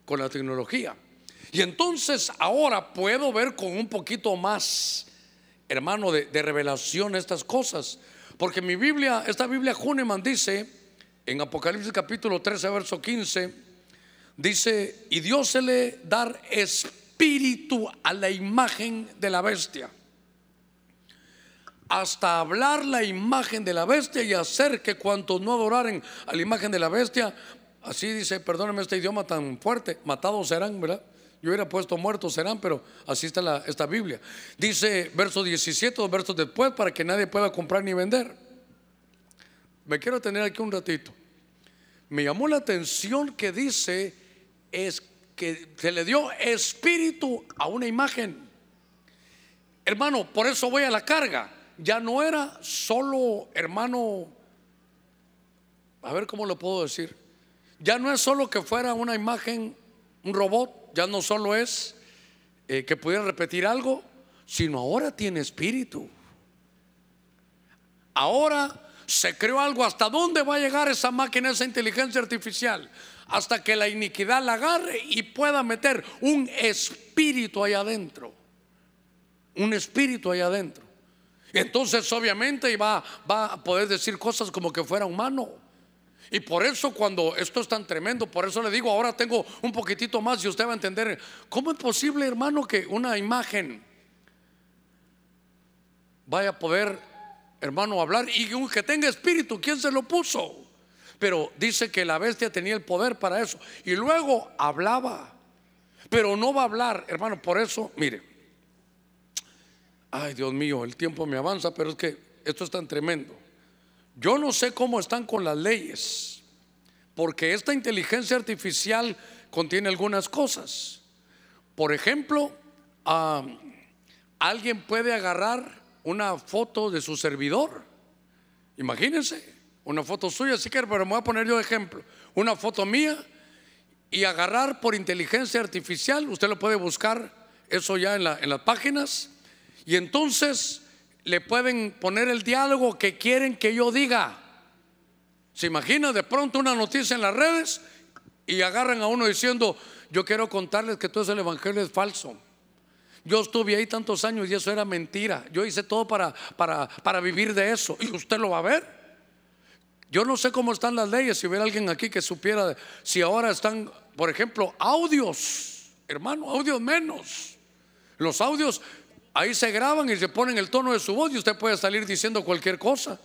con la tecnología. Y entonces ahora puedo ver con un poquito más, hermano, de, revelación estas cosas. Porque mi Biblia, esta Biblia Huneman dice, en Apocalipsis capítulo 13, verso 15, dice, y Dios se le dar espíritu a la imagen de la bestia hasta hablar la imagen de la bestia y hacer que cuantos no adoraren a la imagen de la bestia, así dice, perdóneme este idioma tan fuerte, matados serán, ¿verdad? Yo hubiera puesto muertos serán, pero así está la, esta Biblia. Dice verso 17, dos versos después, para que nadie pueda comprar ni vender. Me quiero tener aquí un ratito. Me llamó la atención que dice es que se le dio espíritu a una imagen. Hermano, por eso voy a la carga ya no era solo, hermano, a ver cómo lo puedo decir, ya no es solo que fuera una imagen, un robot, ya no solo es eh, que pudiera repetir algo, sino ahora tiene espíritu. Ahora se creó algo. ¿Hasta dónde va a llegar esa máquina, esa inteligencia artificial? Hasta que la iniquidad la agarre y pueda meter un espíritu allá adentro. Un espíritu allá adentro. Entonces obviamente va, a poder decir cosas como que fuera humano. Y por eso cuando esto es tan tremendo, por eso le digo, ahora tengo un poquitito más y usted va a entender, ¿cómo es posible, hermano, que una imagen vaya a poder, hermano, hablar y que tenga espíritu? ¿Quién se lo puso? Pero dice que la bestia tenía el poder para eso. Y luego hablaba, pero no va a hablar, hermano, por eso, mire, ay Dios mío, el tiempo me avanza, pero es que esto es tan tremendo. Yo no sé cómo están con las leyes, porque esta inteligencia artificial contiene algunas cosas. Por ejemplo, alguien puede agarrar una foto de su servidor. Imagínense, una foto suya, si quiere, pero me voy a poner yo de ejemplo. Una foto mía y agarrar por inteligencia artificial, usted lo puede buscar, eso ya en, en las páginas, y entonces le pueden poner el diálogo que quieren que yo diga. ¿Se imagina de pronto una noticia en las redes y agarran a uno diciendo, yo quiero contarles que todo ese evangelio es falso? Yo estuve ahí tantos años y eso era mentira. Yo hice todo para, para, para vivir de eso. Y usted lo va a ver. Yo no sé cómo están las leyes. Si hubiera alguien aquí que supiera si ahora están, por ejemplo, audios, hermano, audios menos. Los audios Ahí se graban y se ponen el tono de su voz y usted puede salir diciendo cualquier cosa.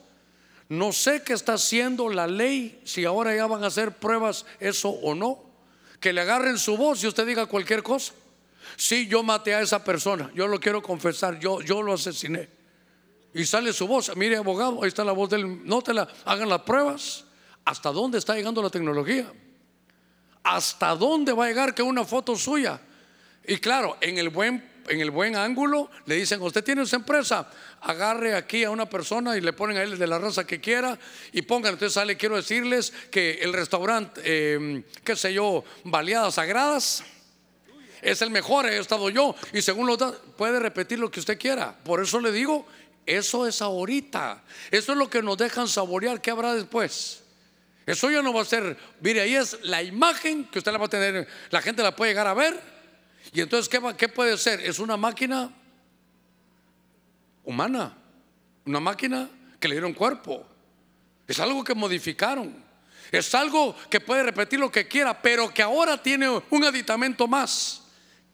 No sé qué está haciendo la ley, si ahora ya van a hacer pruebas eso o no. Que le agarren su voz y usted diga cualquier cosa. Sí, yo maté a esa persona, yo lo quiero confesar, yo, yo lo asesiné. Y sale su voz, mire abogado, ahí está la voz del, no te la, hagan las pruebas. ¿Hasta dónde está llegando la tecnología? ¿Hasta dónde va a llegar que una foto suya? Y claro, en el buen en el buen ángulo, le dicen, usted tiene esa empresa, agarre aquí a una persona y le ponen a él de la raza que quiera y pongan, entonces sale, quiero decirles que el restaurante, eh, qué sé yo, Baleadas Sagradas, es el mejor, he estado yo, y según lo puede repetir lo que usted quiera. Por eso le digo, eso es ahorita, eso es lo que nos dejan saborear, ¿qué habrá después? Eso ya no va a ser, mire, ahí es la imagen que usted la va a tener, la gente la puede llegar a ver y entonces, ¿qué, ¿qué puede ser? Es una máquina humana, una máquina que le dieron cuerpo. Es algo que modificaron. Es algo que puede repetir lo que quiera, pero que ahora tiene un aditamento más,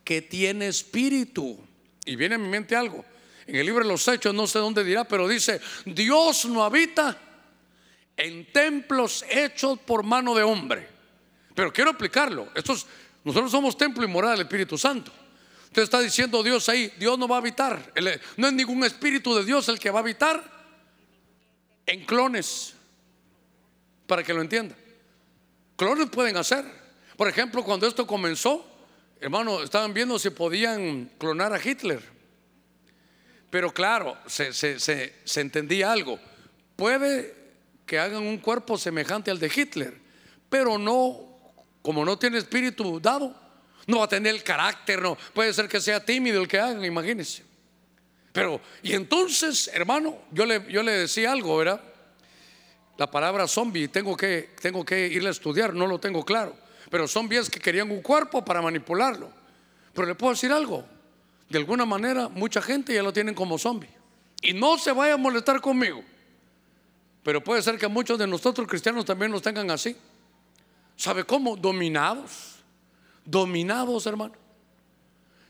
que tiene espíritu. Y viene a mi mente algo. En el libro de los Hechos, no sé dónde dirá, pero dice, Dios no habita en templos hechos por mano de hombre. Pero quiero explicarlo. Esto es, nosotros somos templo y morada del Espíritu Santo. Usted está diciendo Dios ahí, Dios no va a habitar. No es ningún espíritu de Dios el que va a habitar en clones. Para que lo entienda. Clones pueden hacer. Por ejemplo, cuando esto comenzó, hermano, estaban viendo si podían clonar a Hitler. Pero claro, se entendía algo. Puede que hagan un cuerpo semejante al de Hitler, pero no como no tiene espíritu dado, no va a tener el carácter, no. Puede ser que sea tímido el que hagan, imagínense. Pero, y entonces, hermano, yo le, yo le decía algo, ¿verdad? La palabra zombie, tengo que, tengo que irle a estudiar, no lo tengo claro. Pero zombies que querían un cuerpo para manipularlo. Pero le puedo decir algo, de alguna manera mucha gente ya lo tienen como zombie. Y no se vaya a molestar conmigo. Pero puede ser que muchos de nosotros cristianos también nos tengan así. ¿Sabe cómo? Dominados. Dominados, hermano.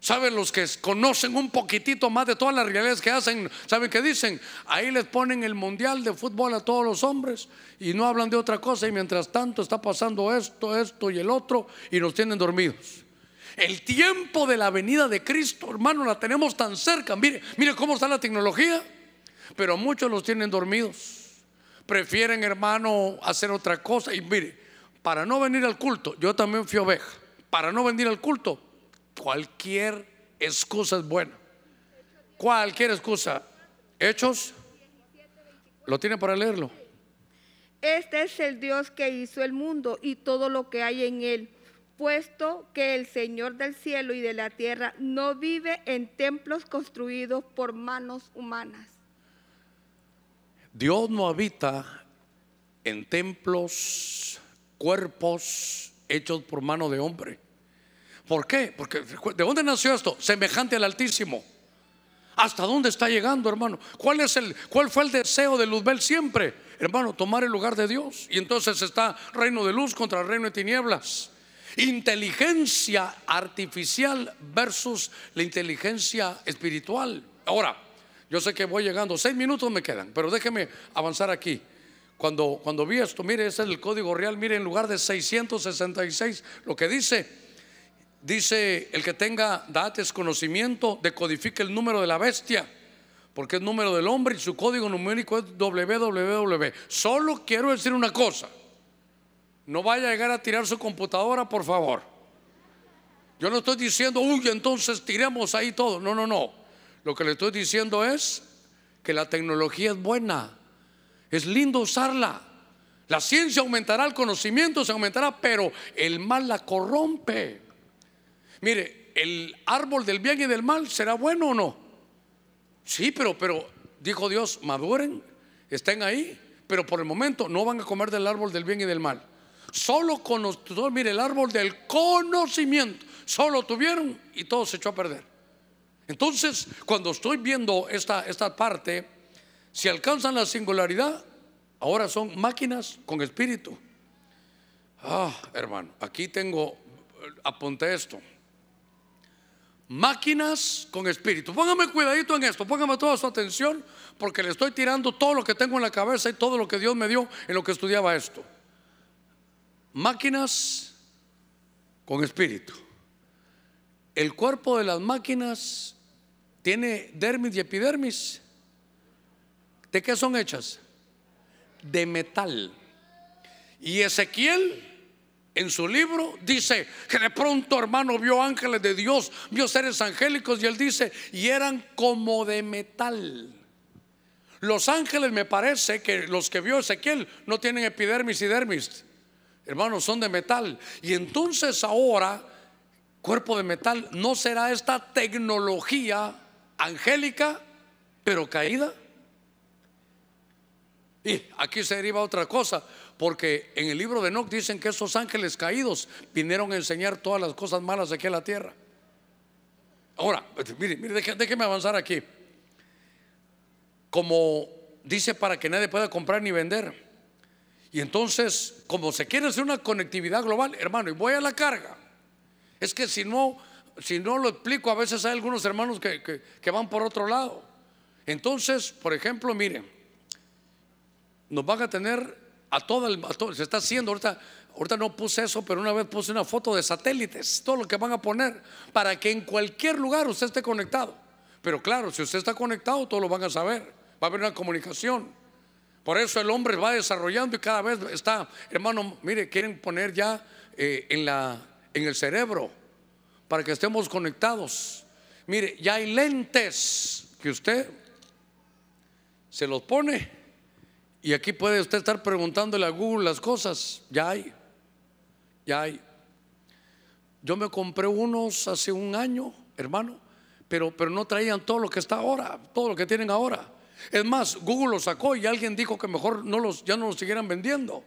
¿Saben los que conocen un poquitito más de todas las realidades que hacen? ¿Saben qué dicen? Ahí les ponen el mundial de fútbol a todos los hombres y no hablan de otra cosa y mientras tanto está pasando esto, esto y el otro y nos tienen dormidos. El tiempo de la venida de Cristo, hermano, la tenemos tan cerca. Mire, mire cómo está la tecnología, pero muchos los tienen dormidos. Prefieren, hermano, hacer otra cosa y mire, para no venir al culto, yo también fui oveja, para no venir al culto, cualquier excusa es buena. Cualquier excusa. Hechos, lo tiene para leerlo. Este es el Dios que hizo el mundo y todo lo que hay en él, puesto que el Señor del cielo y de la tierra no vive en templos construidos por manos humanas. Dios no habita en templos, cuerpos hechos por mano de hombre. ¿Por qué? Porque ¿de dónde nació esto? Semejante al Altísimo. ¿Hasta dónde está llegando, hermano? ¿Cuál es el cuál fue el deseo de Luzbel siempre? Hermano, tomar el lugar de Dios. Y entonces está reino de luz contra reino de tinieblas. Inteligencia artificial versus la inteligencia espiritual. Ahora, yo sé que voy llegando, seis minutos me quedan, pero déjeme avanzar aquí. Cuando, cuando vi esto, mire, ese es el código real, mire, en lugar de 666, lo que dice, dice, el que tenga datos, conocimiento, decodifique el número de la bestia, porque es número del hombre y su código numérico es www. Solo quiero decir una cosa, no vaya a llegar a tirar su computadora, por favor. Yo no estoy diciendo, uy, entonces tiremos ahí todo. No, no, no. Lo que le estoy diciendo es que la tecnología es buena. Es lindo usarla. La ciencia aumentará, el conocimiento se aumentará, pero el mal la corrompe. Mire, el árbol del bien y del mal será bueno o no. Sí, pero, pero, dijo Dios, maduren, estén ahí, pero por el momento no van a comer del árbol del bien y del mal. Solo con mire, el árbol del conocimiento, solo tuvieron y todo se echó a perder. Entonces, cuando estoy viendo esta, esta parte, si alcanzan la singularidad, ahora son máquinas con espíritu. Ah, hermano, aquí tengo, apunté esto. Máquinas con espíritu. Póngame cuidadito en esto, póngame toda su atención, porque le estoy tirando todo lo que tengo en la cabeza y todo lo que Dios me dio en lo que estudiaba esto máquinas con espíritu. El cuerpo de las máquinas tiene dermis y epidermis. ¿De qué son hechas? De metal. Y Ezequiel en su libro dice que de pronto hermano vio ángeles de Dios, vio seres angélicos y él dice, y eran como de metal. Los ángeles me parece que los que vio Ezequiel no tienen epidermis y dermis hermanos, son de metal. Y entonces ahora, cuerpo de metal, ¿no será esta tecnología angélica, pero caída? Y aquí se deriva otra cosa, porque en el libro de Enoch dicen que esos ángeles caídos vinieron a enseñar todas las cosas malas de aquí a la tierra. Ahora, mire, mire, déjeme avanzar aquí. Como dice para que nadie pueda comprar ni vender. Y entonces, como se quiere hacer una conectividad global, hermano, y voy a la carga. Es que si no, si no lo explico, a veces hay algunos hermanos que, van por otro lado. Entonces, por ejemplo, miren, nos van a tener a todo el, se está haciendo ahorita, ahorita no puse eso, pero una vez puse una foto de satélites, todo lo que van a poner, para que en cualquier lugar usted esté conectado. Pero claro, si usted está conectado, todos lo van a saber. Va a haber una comunicación. Por eso el hombre va desarrollando y cada vez está, hermano, mire, quieren poner ya eh, en, la, en el cerebro para que estemos conectados. Mire, ya hay lentes que usted se los pone y aquí puede usted estar preguntándole a Google las cosas. Ya hay, ya hay. Yo me compré unos hace un año, hermano, pero, pero no traían todo lo que está ahora, todo lo que tienen ahora. Es más, Google lo sacó y alguien dijo que mejor no los, ya no los siguieran vendiendo.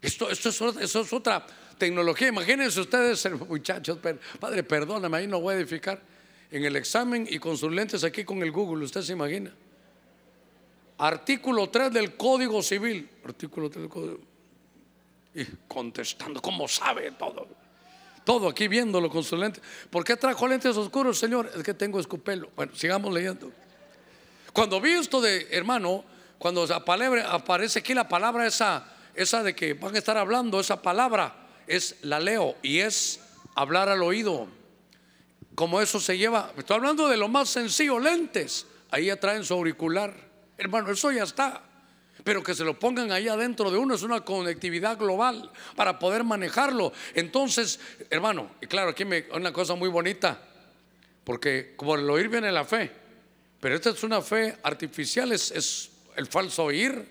Esto, esto es, es otra tecnología. Imagínense ustedes, <laughs> muchachos, padre, perdóname, ahí no voy a edificar. En el examen y con sus lentes aquí con el Google, usted se imagina. Artículo 3 del Código Civil. Artículo 3 del Código. Y contestando, ¿cómo sabe todo? Todo aquí viéndolo con sus lentes. ¿Por qué trajo lentes oscuros, Señor? Es que tengo escupelo. Bueno, sigamos leyendo. Cuando vi esto de, hermano, cuando aparece aquí la palabra esa, esa de que van a estar hablando, esa palabra es la leo y es hablar al oído. Como eso se lleva, estoy hablando de lo más sencillo, lentes. Ahí traen su auricular. Hermano, eso ya está. Pero que se lo pongan ahí adentro de uno es una conectividad global para poder manejarlo. Entonces, hermano, y claro, aquí me una cosa muy bonita, porque como el oír viene la fe. Pero esta es una fe artificial, es, el falso oír.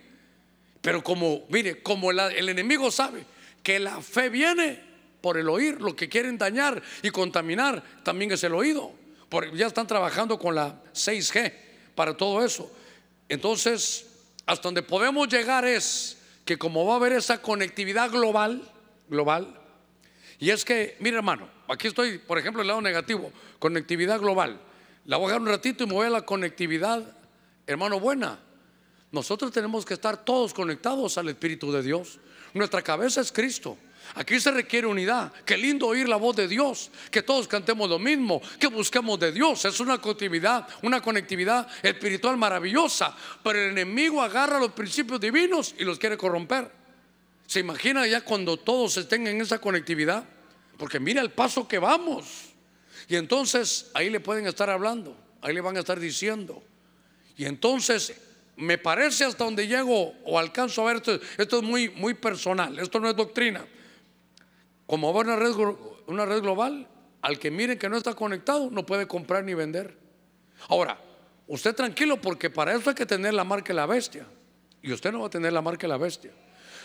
Pero como, mire, como el enemigo sabe que la fe viene por el oír. Lo que quieren dañar y contaminar también es el oído. Porque ya están trabajando con la 6G para todo eso. Entonces, hasta donde podemos llegar es que como va a haber esa conectividad global, global, y es que, mire hermano, aquí estoy, por ejemplo, el lado negativo, conectividad global. La voy a dejar un ratito y me voy a la conectividad, hermano, buena. Nosotros tenemos que estar todos conectados al Espíritu de Dios. Nuestra cabeza es Cristo. Aquí se requiere unidad. Qué lindo oír la voz de Dios, que todos cantemos lo mismo, que busquemos de Dios. Es una conectividad, una conectividad espiritual maravillosa. Pero el enemigo agarra los principios divinos y los quiere corromper. ¿Se imagina ya cuando todos estén en esa conectividad? Porque mira el paso que vamos. Y entonces ahí le pueden estar hablando, ahí le van a estar diciendo. Y entonces me parece hasta donde llego o alcanzo a ver, esto, esto es muy, muy personal, esto no es doctrina. Como va una red, una red global, al que miren que no está conectado, no puede comprar ni vender. Ahora, usted tranquilo porque para eso hay que tener la marca de la bestia. Y usted no va a tener la marca de la bestia.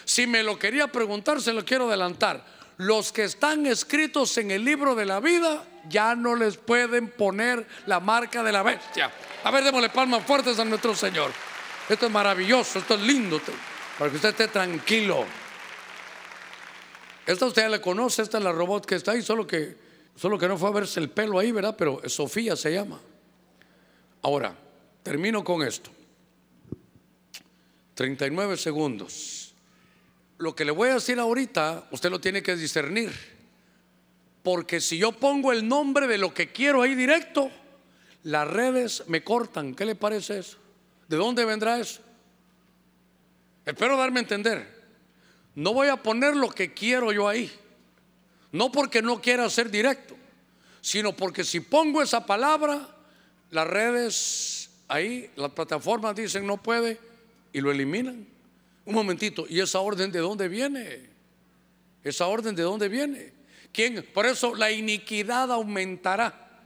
Si me lo quería preguntar, se lo quiero adelantar. Los que están escritos en el libro de la vida ya no les pueden poner la marca de la bestia. A ver, démosle palmas fuertes a nuestro Señor. Esto es maravilloso, esto es lindo, para que usted esté tranquilo. Esta usted ya la conoce, esta es la robot que está ahí, solo que, solo que no fue a verse el pelo ahí, ¿verdad? Pero Sofía se llama. Ahora, termino con esto. 39 segundos. Lo que le voy a decir ahorita, usted lo tiene que discernir. Porque si yo pongo el nombre de lo que quiero ahí directo, las redes me cortan. ¿Qué le parece eso? ¿De dónde vendrá eso? Espero darme a entender. No voy a poner lo que quiero yo ahí. No porque no quiera ser directo, sino porque si pongo esa palabra, las redes ahí, las plataformas dicen no puede y lo eliminan. Un momentito, ¿y esa orden de dónde viene? ¿Esa orden de dónde viene? ¿Quién? Por eso la iniquidad aumentará.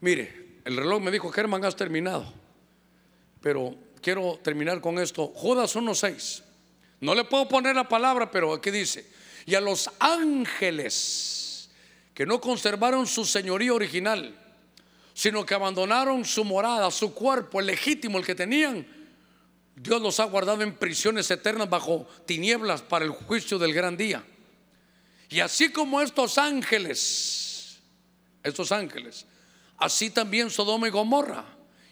Mire, el reloj me dijo, Germán, has terminado. Pero quiero terminar con esto. Judas 1.6. No le puedo poner la palabra, pero aquí dice, y a los ángeles que no conservaron su señoría original, sino que abandonaron su morada, su cuerpo, el legítimo, el que tenían, Dios los ha guardado en prisiones eternas bajo tinieblas para el juicio del gran día. Y así como estos ángeles, estos ángeles, así también Sodoma y Gomorra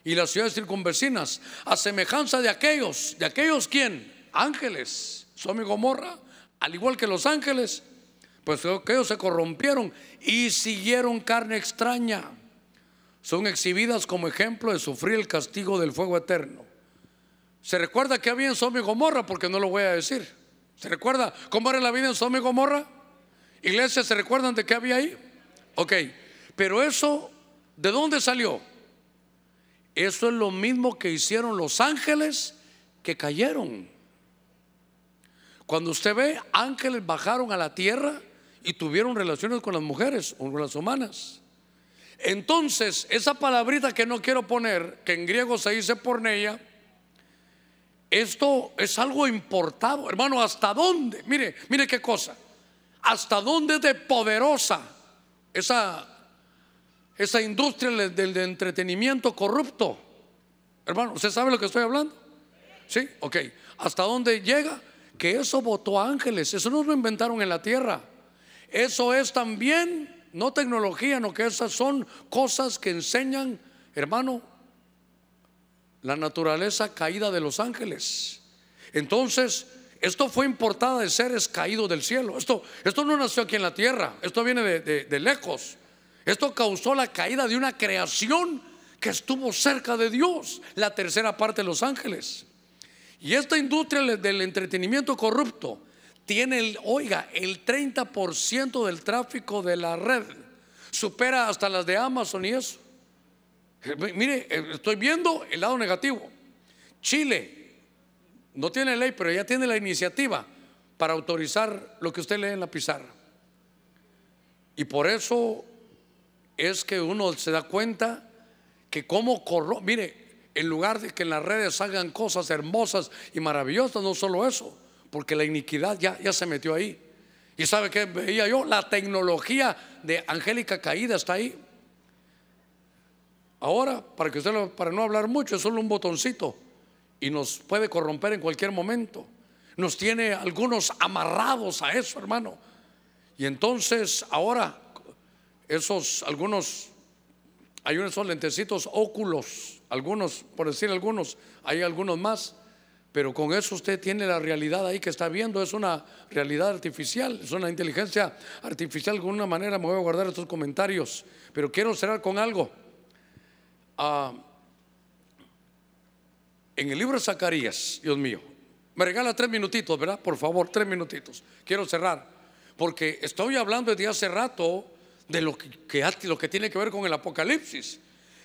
y las ciudades circunvecinas, a semejanza de aquellos, de aquellos quién, ángeles, Sodoma y Gomorra, al igual que los ángeles, pues aquellos se corrompieron y siguieron carne extraña. Son exhibidas como ejemplo de sufrir el castigo del fuego eterno. ¿Se recuerda que había en Sodoma Gomorra? Porque no lo voy a decir. ¿Se recuerda cómo era la vida en Sodoma y Gomorra? Iglesia, ¿se recuerdan de qué había ahí? Ok, pero eso, ¿de dónde salió? Eso es lo mismo que hicieron los ángeles que cayeron. Cuando usted ve, ángeles bajaron a la tierra y tuvieron relaciones con las mujeres o con las humanas. Entonces, esa palabrita que no quiero poner, que en griego se dice porneia, esto es algo importado, hermano, ¿hasta dónde? Mire, mire qué cosa. ¿Hasta dónde de poderosa esa, esa industria del, entretenimiento corrupto? Hermano, ¿usted sabe lo que estoy hablando? Sí, ok. ¿Hasta dónde llega? Que eso votó ángeles, eso no lo inventaron en la tierra. Eso es también, no tecnología, no que esas son cosas que enseñan, hermano, la naturaleza caída de los ángeles. Entonces, esto fue importada de seres caídos del cielo. Esto, esto no nació aquí en la tierra, esto viene de, de lejos. Esto causó la caída de una creación que estuvo cerca de Dios, la tercera parte de los ángeles. Y esta industria del entretenimiento corrupto tiene, el, oiga, el 30% del tráfico de la red. Supera hasta las de Amazon y eso. Mire, estoy viendo el lado negativo. Chile no tiene ley, pero ya tiene la iniciativa para autorizar lo que usted lee en la pizarra. Y por eso es que uno se da cuenta que como corro, mire, en lugar de que en las redes hagan cosas hermosas y maravillosas, no solo eso, porque la iniquidad ya, ya se metió ahí. ¿Y sabe qué veía yo? La tecnología de Angélica Caída está ahí. Ahora, para que usted para no hablar mucho, es solo un botoncito y nos puede corromper en cualquier momento. Nos tiene algunos amarrados a eso, hermano. Y entonces ahora esos algunos hay unos lentecitos óculos, algunos, por decir algunos, hay algunos más, pero con eso usted tiene la realidad ahí que está viendo, es una realidad artificial, es una inteligencia artificial. De alguna manera me voy a guardar estos comentarios, pero quiero cerrar con algo. Ah, en el libro de Zacarías, Dios mío, me regala tres minutitos, ¿verdad? Por favor, tres minutitos. Quiero cerrar, porque estoy hablando desde hace rato de lo que, lo que tiene que ver con el Apocalipsis.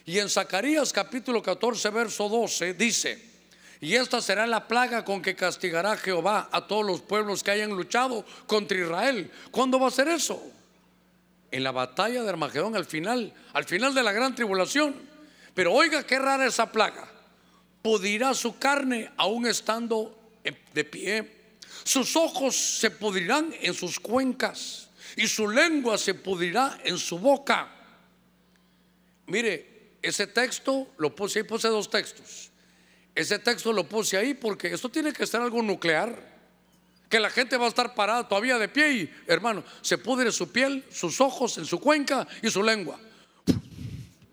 Y en Zacarías capítulo 14, verso 12 dice, y esta será la plaga con que castigará Jehová a todos los pueblos que hayan luchado contra Israel. ¿Cuándo va a ser eso? En la batalla de Armagedón al final, al final de la gran tribulación. Pero oiga qué rara esa plaga. Pudrirá su carne aún estando de pie. Sus ojos se pudrirán en sus cuencas y su lengua se pudrirá en su boca. Mire, ese texto lo puse ahí, puse dos textos. Ese texto lo puse ahí porque esto tiene que ser algo nuclear. Que la gente va a estar parada todavía de pie y, hermano, se pudre su piel, sus ojos, en su cuenca y su lengua.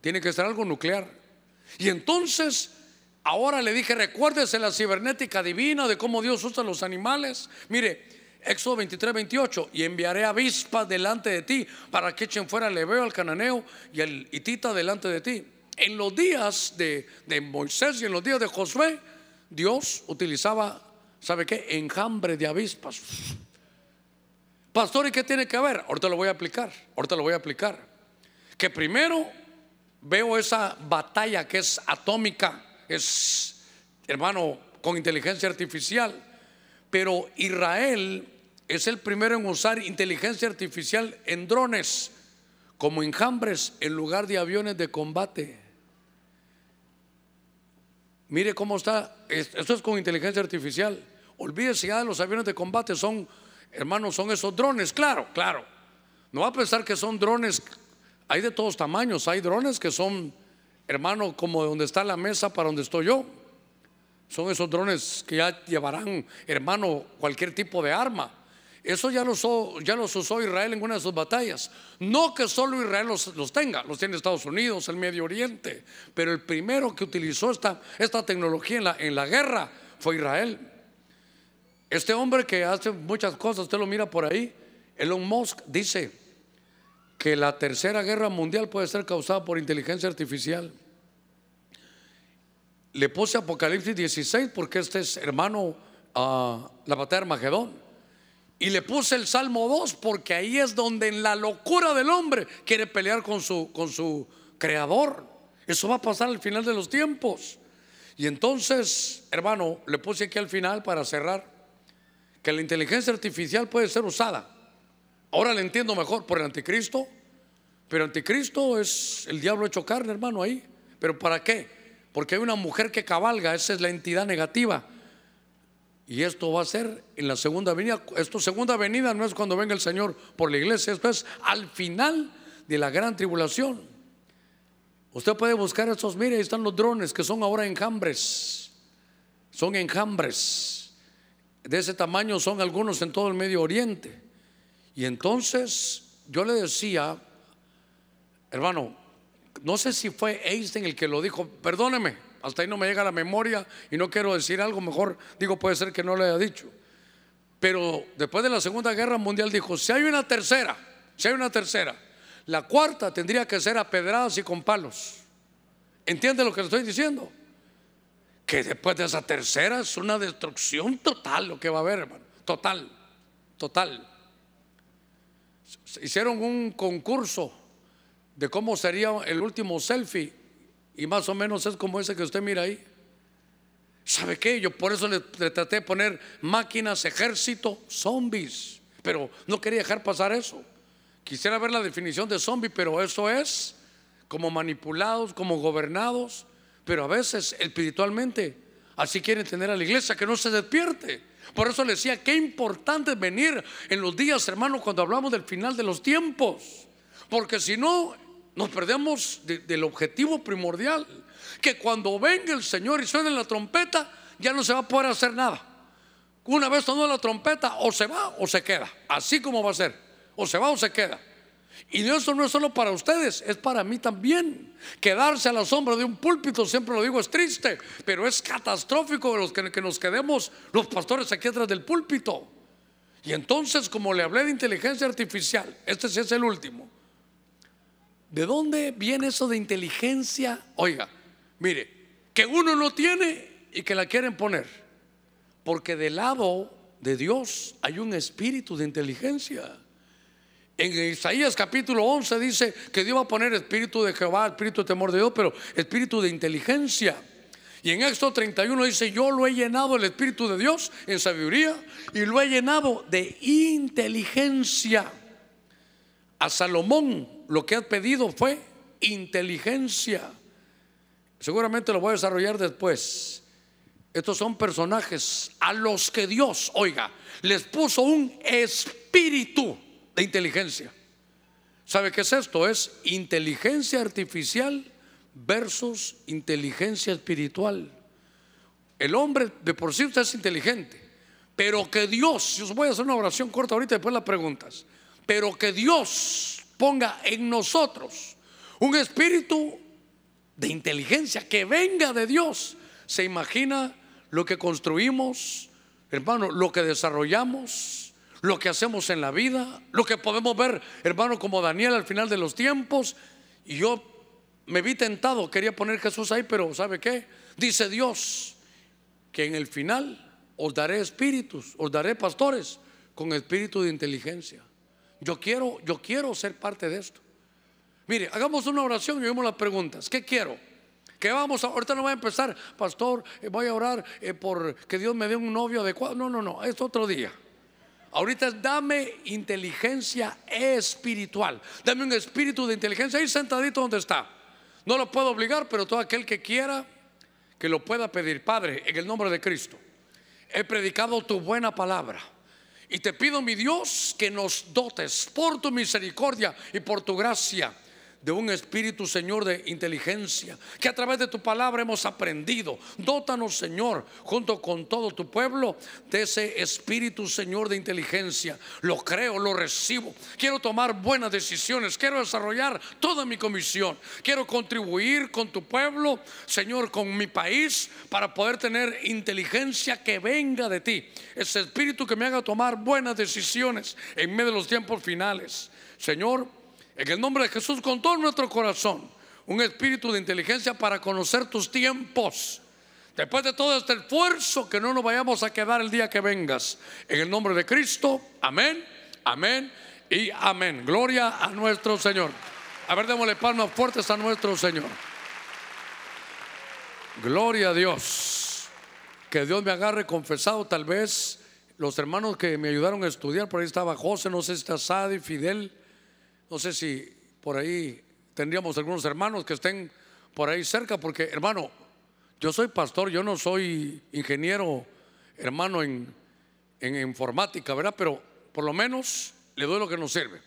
Tiene que ser algo nuclear. Y entonces, ahora le dije, recuérdese la cibernética divina de cómo Dios usa los animales. Mire, Éxodo 23, 28, y enviaré avispas delante de ti para que echen fuera al leveo, al cananeo y al hitita delante de ti. En los días de, Moisés y en los días de Josué, Dios utilizaba, ¿sabe qué? Enjambre de avispas. Pastor, ¿y qué tiene que ver? Ahorita lo voy a aplicar, ahorita lo voy a aplicar. Que primero veo esa batalla que es atómica, es, hermano, con inteligencia artificial. Pero Israel es el primero en usar inteligencia artificial en drones como enjambres en lugar de aviones de combate. Mire cómo está, esto es con inteligencia artificial. Olvídese ya de los aviones de combate, son, hermanos, son esos drones, claro, claro. No va a pensar que son drones, hay de todos tamaños, hay drones que son, hermano, como donde está la mesa para donde estoy yo. Son esos drones que ya llevarán, hermano, cualquier tipo de arma. Eso ya los, ya los usó Israel en una de sus batallas. No que solo Israel los, tenga, los tiene Estados Unidos, el Medio Oriente, pero el primero que utilizó esta, esta tecnología en la, en la guerra fue Israel. Este hombre que hace muchas cosas, usted lo mira por ahí, Elon Musk dice que la tercera guerra mundial puede ser causada por inteligencia artificial. Le puse Apocalipsis 16 porque este es hermano a la batalla de Armagedón. Y le puse el Salmo 2 porque ahí es donde en la locura del hombre quiere pelear con su, con su creador. Eso va a pasar al final de los tiempos. Y entonces, hermano, le puse aquí al final para cerrar que la inteligencia artificial puede ser usada. Ahora le entiendo mejor por el anticristo. Pero anticristo es el diablo hecho carne, hermano, ahí. ¿Pero para qué? Porque hay una mujer que cabalga, esa es la entidad negativa. Y esto va a ser en la segunda venida. Esto segunda venida no es cuando venga el Señor por la iglesia, esto es al final de la gran tribulación. Usted puede buscar estos, mire, ahí están los drones que son ahora enjambres. Son enjambres. De ese tamaño son algunos en todo el Medio Oriente. Y entonces yo le decía, hermano, no sé si fue Einstein el que lo dijo, perdóneme, hasta ahí no me llega la memoria y no quiero decir algo, mejor digo, puede ser que no lo haya dicho. Pero después de la Segunda Guerra Mundial dijo, si hay una tercera, si hay una tercera, la cuarta tendría que ser a y con palos. ¿Entiende lo que le estoy diciendo? Que después de esa tercera es una destrucción total lo que va a haber, hermano. Total, total. Hicieron un concurso de cómo sería el último selfie y más o menos es como ese que usted mira ahí. ¿Sabe qué? Yo por eso le, traté de poner máquinas, ejército, zombies. Pero no quería dejar pasar eso. Quisiera ver la definición de zombie, pero eso es como manipulados, como gobernados. Pero a veces espiritualmente así quieren tener a la iglesia que no se despierte. Por eso le decía, qué importante venir en los días, hermano, cuando hablamos del final de los tiempos. Porque si no, nos perdemos del objetivo primordial. Que cuando venga el Señor y suene la trompeta, ya no se va a poder hacer nada. Una vez sonó la trompeta, o se va o se queda. Así como va a ser. O se va o se queda. Y eso no es solo para ustedes, es para mí también. Quedarse a la sombra de un púlpito, siempre lo digo, es triste, pero es catastrófico los que, nos quedemos los pastores aquí atrás del púlpito. Y entonces, como le hablé de inteligencia artificial, este sí es el último. ¿De dónde viene eso de inteligencia? Oiga, mire, que uno no tiene y que la quieren poner. Porque del lado de Dios hay un espíritu de inteligencia. En Isaías capítulo 11 dice que Dios va a poner espíritu de Jehová, espíritu de temor de Dios, pero espíritu de inteligencia. Y en Éxodo 31 dice, yo lo he llenado el espíritu de Dios en sabiduría y lo he llenado de inteligencia. A Salomón lo que ha pedido fue inteligencia. Seguramente lo voy a desarrollar después. Estos son personajes a los que Dios, oiga, les puso un espíritu de inteligencia. ¿Sabe qué es esto? Es inteligencia artificial versus inteligencia espiritual. El hombre de por sí es inteligente, pero que Dios, yo os voy a hacer una oración corta ahorita después las preguntas, pero que Dios ponga en nosotros un espíritu de inteligencia que venga de Dios. ¿Se imagina lo que construimos, hermano, lo que desarrollamos? lo que hacemos en la vida, lo que podemos ver, hermano, como Daniel al final de los tiempos. Y yo me vi tentado, quería poner Jesús ahí, pero ¿sabe qué? Dice Dios que en el final os daré espíritus, os daré pastores con espíritu de inteligencia. Yo quiero, yo quiero ser parte de esto. Mire, hagamos una oración y vemos las preguntas. ¿Qué quiero? ¿Qué vamos a, ahorita no voy a empezar, pastor, eh, voy a orar eh, por que Dios me dé un novio adecuado. No, no, no, es otro día. Ahorita es dame inteligencia espiritual. Dame un espíritu de inteligencia ahí sentadito donde está. No lo puedo obligar, pero todo aquel que quiera que lo pueda pedir. Padre, en el nombre de Cristo, he predicado tu buena palabra. Y te pido, mi Dios, que nos dotes por tu misericordia y por tu gracia de un espíritu, Señor, de inteligencia, que a través de tu palabra hemos aprendido. Dótanos, Señor, junto con todo tu pueblo, de ese espíritu, Señor, de inteligencia. Lo creo, lo recibo. Quiero tomar buenas decisiones, quiero desarrollar toda mi comisión. Quiero contribuir con tu pueblo, Señor, con mi país, para poder tener inteligencia que venga de ti. Ese espíritu que me haga tomar buenas decisiones en medio de los tiempos finales. Señor, en el nombre de Jesús, con todo nuestro corazón, un espíritu de inteligencia para conocer tus tiempos. Después de todo este esfuerzo, que no nos vayamos a quedar el día que vengas. En el nombre de Cristo, amén, amén y amén. Gloria a nuestro Señor. A ver, démosle palmas fuertes a nuestro Señor. Gloria a Dios. Que Dios me agarre confesado, tal vez los hermanos que me ayudaron a estudiar, por ahí estaba José, no sé si está Sadi, Fidel. No sé si por ahí tendríamos algunos hermanos que estén por ahí cerca, porque hermano, yo soy pastor, yo no soy ingeniero, hermano, en, en informática, ¿verdad? Pero por lo menos le doy lo que nos sirve.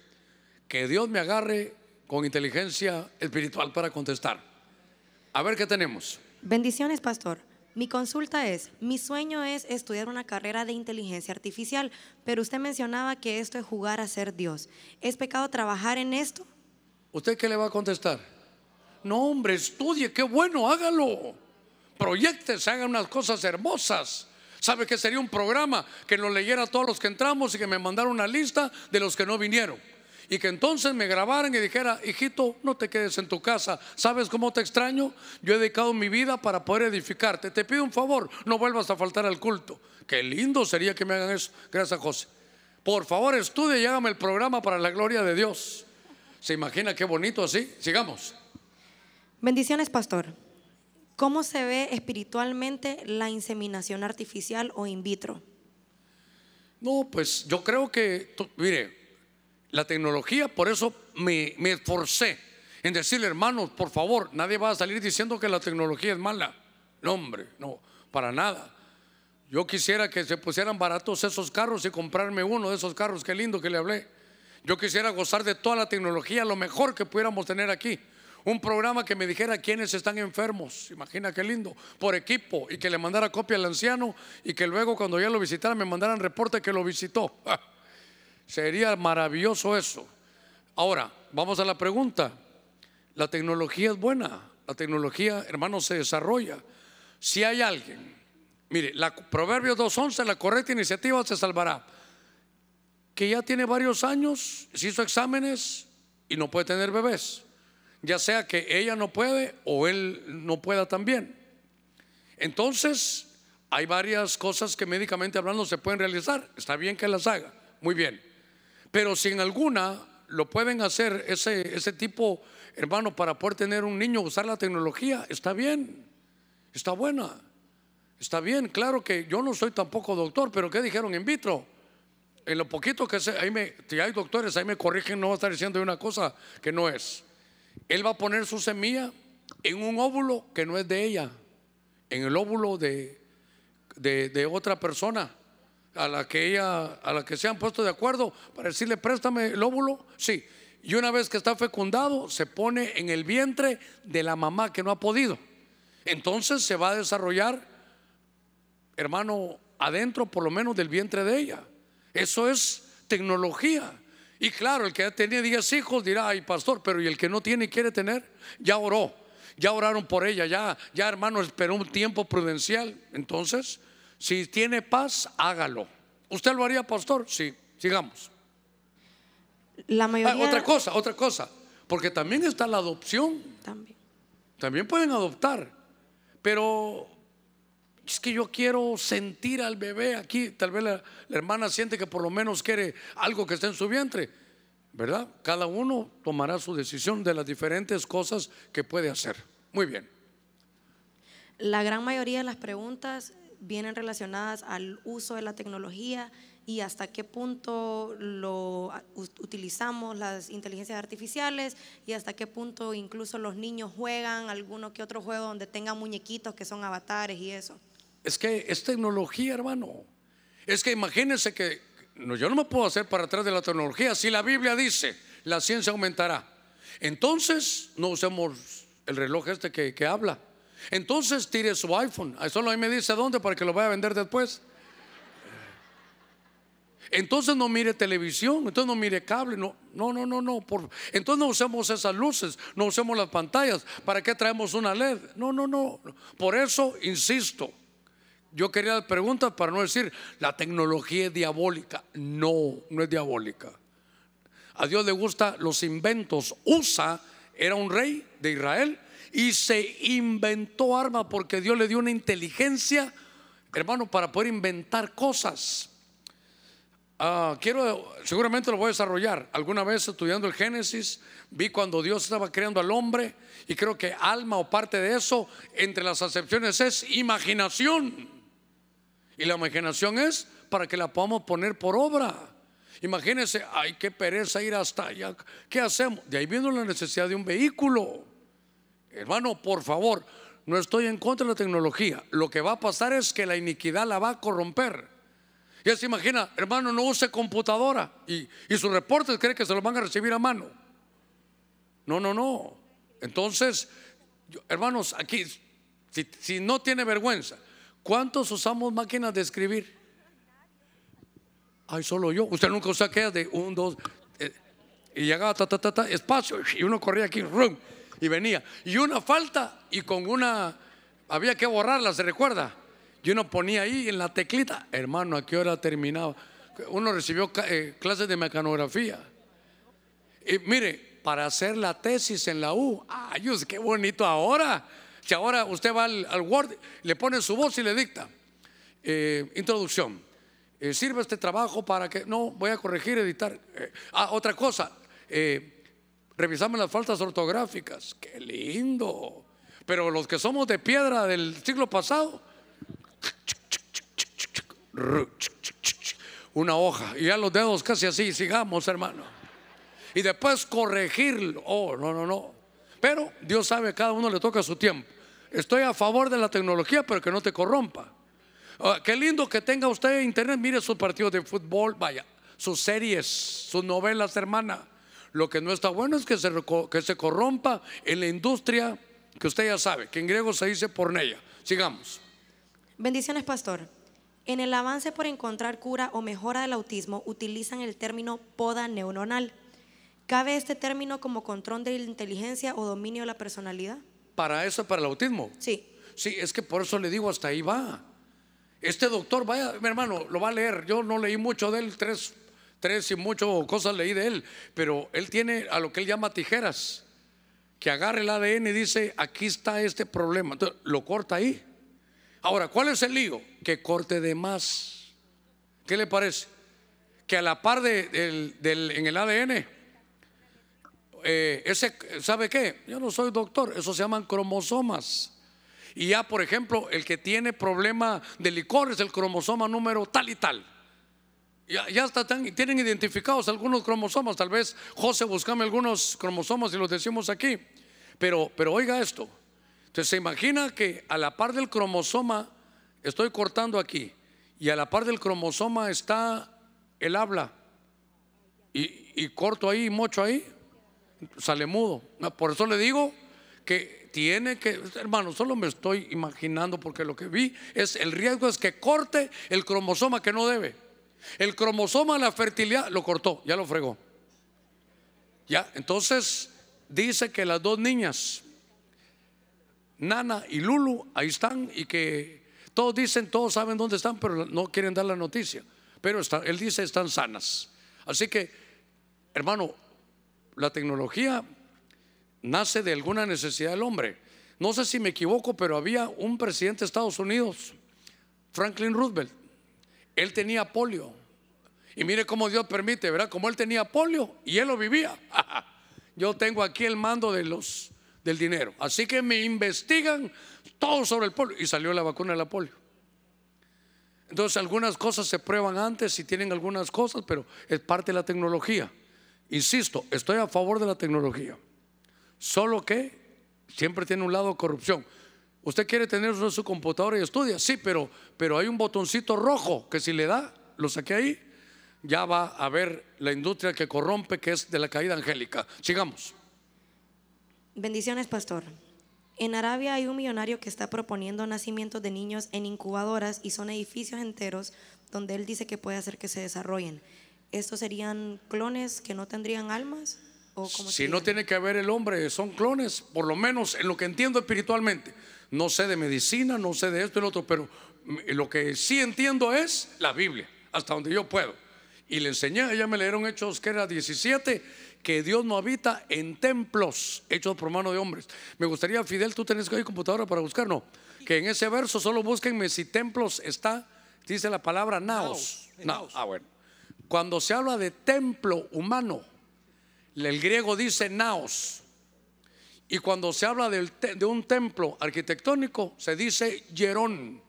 Que Dios me agarre con inteligencia espiritual para contestar. A ver qué tenemos. Bendiciones, pastor. Mi consulta es, mi sueño es estudiar una carrera de inteligencia artificial, pero usted mencionaba que esto es jugar a ser Dios. ¿Es pecado trabajar en esto? ¿Usted qué le va a contestar? No, hombre, estudie, qué bueno, hágalo. Proyectes, hagan unas cosas hermosas. ¿Sabe que sería un programa que nos leyera a todos los que entramos y que me mandara una lista de los que no vinieron? Y que entonces me grabaran y dijera, hijito, no te quedes en tu casa, ¿sabes cómo te extraño? Yo he dedicado mi vida para poder edificarte, te pido un favor, no vuelvas a faltar al culto. Qué lindo sería que me hagan eso. Gracias, José. Por favor, estudie y hágame el programa para la gloria de Dios. ¿Se imagina qué bonito así? Sigamos. Bendiciones, pastor. ¿Cómo se ve espiritualmente la inseminación artificial o in vitro? No, pues yo creo que, mire, la tecnología, por eso me, esforcé en decirle, hermanos, por favor, nadie va a salir diciendo que la tecnología es mala. No, hombre, no, para nada. Yo quisiera que se pusieran baratos esos carros y comprarme uno de esos carros, qué lindo que le hablé. Yo quisiera gozar de toda la tecnología, lo mejor que pudiéramos tener aquí. Un programa que me dijera quiénes están enfermos, imagina qué lindo, por equipo, y que le mandara copia al anciano y que luego cuando ya lo visitara me mandaran reporte que lo visitó. <laughs> Sería maravilloso eso. Ahora, vamos a la pregunta. La tecnología es buena, la tecnología, hermano, se desarrolla. Si hay alguien, mire, la Proverbios 2.11, la correcta iniciativa se salvará. Que ya tiene varios años, se hizo exámenes y no puede tener bebés. Ya sea que ella no puede o él no pueda también. Entonces, hay varias cosas que médicamente hablando se pueden realizar. Está bien que las haga, muy bien. Pero si en alguna lo pueden hacer ese, ese tipo, hermano, para poder tener un niño, usar la tecnología, está bien, está buena, está bien. Claro que yo no soy tampoco doctor, pero ¿qué dijeron in vitro? En lo poquito que sé, ahí me, si hay doctores, ahí me corrigen, no va a estar diciendo una cosa que no es. Él va a poner su semilla en un óvulo que no es de ella, en el óvulo de, de, de otra persona a la que ella, a la que se han puesto de acuerdo para decirle préstame el óvulo, sí. Y una vez que está fecundado, se pone en el vientre de la mamá que no ha podido. Entonces se va a desarrollar, hermano, adentro por lo menos del vientre de ella. Eso es tecnología. Y claro, el que ya tenía 10 hijos dirá, ay pastor, pero ¿y el que no tiene y quiere tener? Ya oró, ya oraron por ella, ya, ya hermano esperó un tiempo prudencial. Entonces, si tiene paz, hágalo. ¿Usted lo haría, pastor? Sí, sigamos. La Ah, mayoría. otra cosa, otra cosa. Porque también está la adopción. También. También pueden adoptar. Pero es que yo quiero sentir al bebé aquí. Tal vez la, la hermana siente que por lo menos quiere algo que esté en su vientre. ¿Verdad? Cada uno tomará su decisión de las diferentes cosas que puede hacer. Muy bien. La gran mayoría de las preguntas vienen relacionadas al uso de la tecnología y hasta qué punto lo utilizamos las inteligencias artificiales y hasta qué punto incluso los niños juegan alguno que otro juego donde tengan muñequitos que son avatares y eso. Es que es tecnología, hermano. Es que imagínense que no, yo no me puedo hacer para atrás de la tecnología. Si la Biblia dice, la ciencia aumentará. Entonces, no usemos el reloj este que, que habla. Entonces, tire su iPhone. Ahí Solo ahí me dice dónde para que lo vaya a vender después. Entonces no mire televisión, entonces no mire cable, no, no, no, no. Por, entonces no usemos esas luces, no usemos las pantallas. ¿Para qué traemos una LED? No, no, no. Por eso insisto. Yo quería dar preguntas para no decir la tecnología es diabólica. No, no es diabólica. A Dios le gusta los inventos. Usa era un rey de Israel y se inventó armas porque Dios le dio una inteligencia, hermano, para poder inventar cosas. Ah, quiero, seguramente lo voy a desarrollar. Alguna vez estudiando el Génesis, vi cuando Dios estaba creando al hombre y creo que alma o parte de eso, entre las acepciones es imaginación. Y la imaginación es para que la podamos poner por obra. Imagínense, ay, qué pereza ir hasta allá. ¿Qué hacemos? De ahí viene la necesidad de un vehículo. Hermano, por favor, no estoy en contra de la tecnología. Lo que va a pasar es que la iniquidad la va a corromper. Ya se imagina, hermano, no use computadora y, y sus reportes cree que se los van a recibir a mano. No, no, no. Entonces, hermanos, aquí, si, si no tiene vergüenza, ¿cuántos usamos máquinas de escribir? Ay, solo yo. Usted nunca usa aquellas de un, dos, eh, y llegaba ta, ta, ta, ta, espacio, y uno corría aquí, rum, y venía. Y una falta, y con una, había que borrarla, ¿se recuerda? Y uno ponía ahí en la teclita, hermano, ¿a qué hora terminaba? Uno recibió eh, clases de mecanografía. Y mire, para hacer la tesis en la U, ay, qué bonito ahora. Si ahora usted va al, Word, le pone su voz y le dicta. Eh, introducción. Eh, sirve este trabajo para que, no, voy a corregir, editar. Ah, otra cosa, revisamos las faltas ortográficas. Qué lindo. Pero los que somos de piedra del siglo pasado, una hoja y ya los dedos casi así, sigamos hermano. Y después corregirlo. Oh, no, no, no. Pero Dios sabe, cada uno le toca su tiempo. Estoy a favor de la tecnología, pero que no te corrompa. Ah, qué lindo que tenga usted internet, mire sus partidos de fútbol, vaya, sus series, sus novelas, hermana. Lo que no está bueno es que se, que se corrompa en la industria que usted ya sabe, que en griego se dice pornella. Sigamos. Bendiciones, pastor. En el avance por encontrar cura o mejora del autismo, utilizan el término poda neuronal. ¿Cabe este término como control de la inteligencia o dominio de la personalidad? Para eso, para el autismo. Sí. Sí, es que por eso le digo, hasta ahí va. Este doctor, vaya, mi hermano, lo va a leer. Yo no leí mucho de él, tres, tres y mucho cosas leí de él, pero él tiene a lo que él llama tijeras, que agarra el ADN y dice, aquí está este problema. Entonces, lo corta ahí. Ahora, ¿cuál es el lío? Que corte de más. ¿Qué le parece? Que a la par de- del, del- en el ADN, eh, ese, ¿sabe qué? Yo no soy doctor, eso se llaman cromosomas. Y ya, por ejemplo, el que tiene problema de licor es el cromosoma número tal y tal. Ya, ya está tan- tienen identificados algunos cromosomas. Tal vez, José, buscame algunos cromosomas y los decimos aquí. Pero, pero oiga esto. Entonces, se imagina que a la par del cromosoma, estoy cortando aquí, y a la par del cromosoma está el habla. Y, y corto ahí, mocho ahí, sale mudo. Por eso le digo que tiene que, hermano, solo me estoy imaginando porque lo que vi es el riesgo es que corte el cromosoma que no debe. El cromosoma de la fertilidad lo cortó, ya lo fregó. Ya, entonces dice que las dos niñas, Nana y Lulu, ahí están y que todos dicen, todos saben dónde están, pero no quieren dar la noticia. Pero está- él dice están sanas. Así que, hermano, la tecnología nace de alguna necesidad del hombre. No sé si me equivoco, pero había un presidente de Estados Unidos, Franklin Roosevelt. Él tenía polio. Y mire cómo Dios permite, ¿verdad? Como él tenía polio y él lo vivía. <laughs> Yo tengo aquí el mando de los del dinero. Así que me investigan todo sobre el polio y salió la vacuna de la polio. Entonces algunas cosas se prueban antes y tienen algunas cosas, pero es parte de la tecnología. Insisto, estoy a favor de la tecnología. Solo que siempre tiene un lado corrupción. Usted quiere tener eso en su computadora y estudia, sí, pero, pero hay un botoncito rojo que si le da, lo saqué ahí, ya va a ver la industria que corrompe, que es de la caída angélica. Sigamos. Bendiciones, pastor. En Arabia hay un millonario que está proponiendo nacimientos de niños en incubadoras y son edificios enteros donde él dice que puede hacer que se desarrollen. ¿Estos serían clones que no tendrían almas? ¿O Si no tiene que ver el hombre, son clones, por lo menos en lo que entiendo espiritualmente. No sé de medicina, no sé de esto y lo otro, pero lo que sí entiendo es la Biblia, hasta donde yo puedo. Y le enseñé, ella me leyeron Hechos que era 17, que Dios no habita en templos hechos por mano de hombres. Me gustaría, Fidel, tú tenés que ir computadora para buscar, no. Que en ese verso solo búsquenme si templos está, dice la palabra Naos. naos. Ah, bueno. Cuando se habla de templo humano, el griego dice naos. Y cuando se habla del te- de un templo arquitectónico, se dice yerón.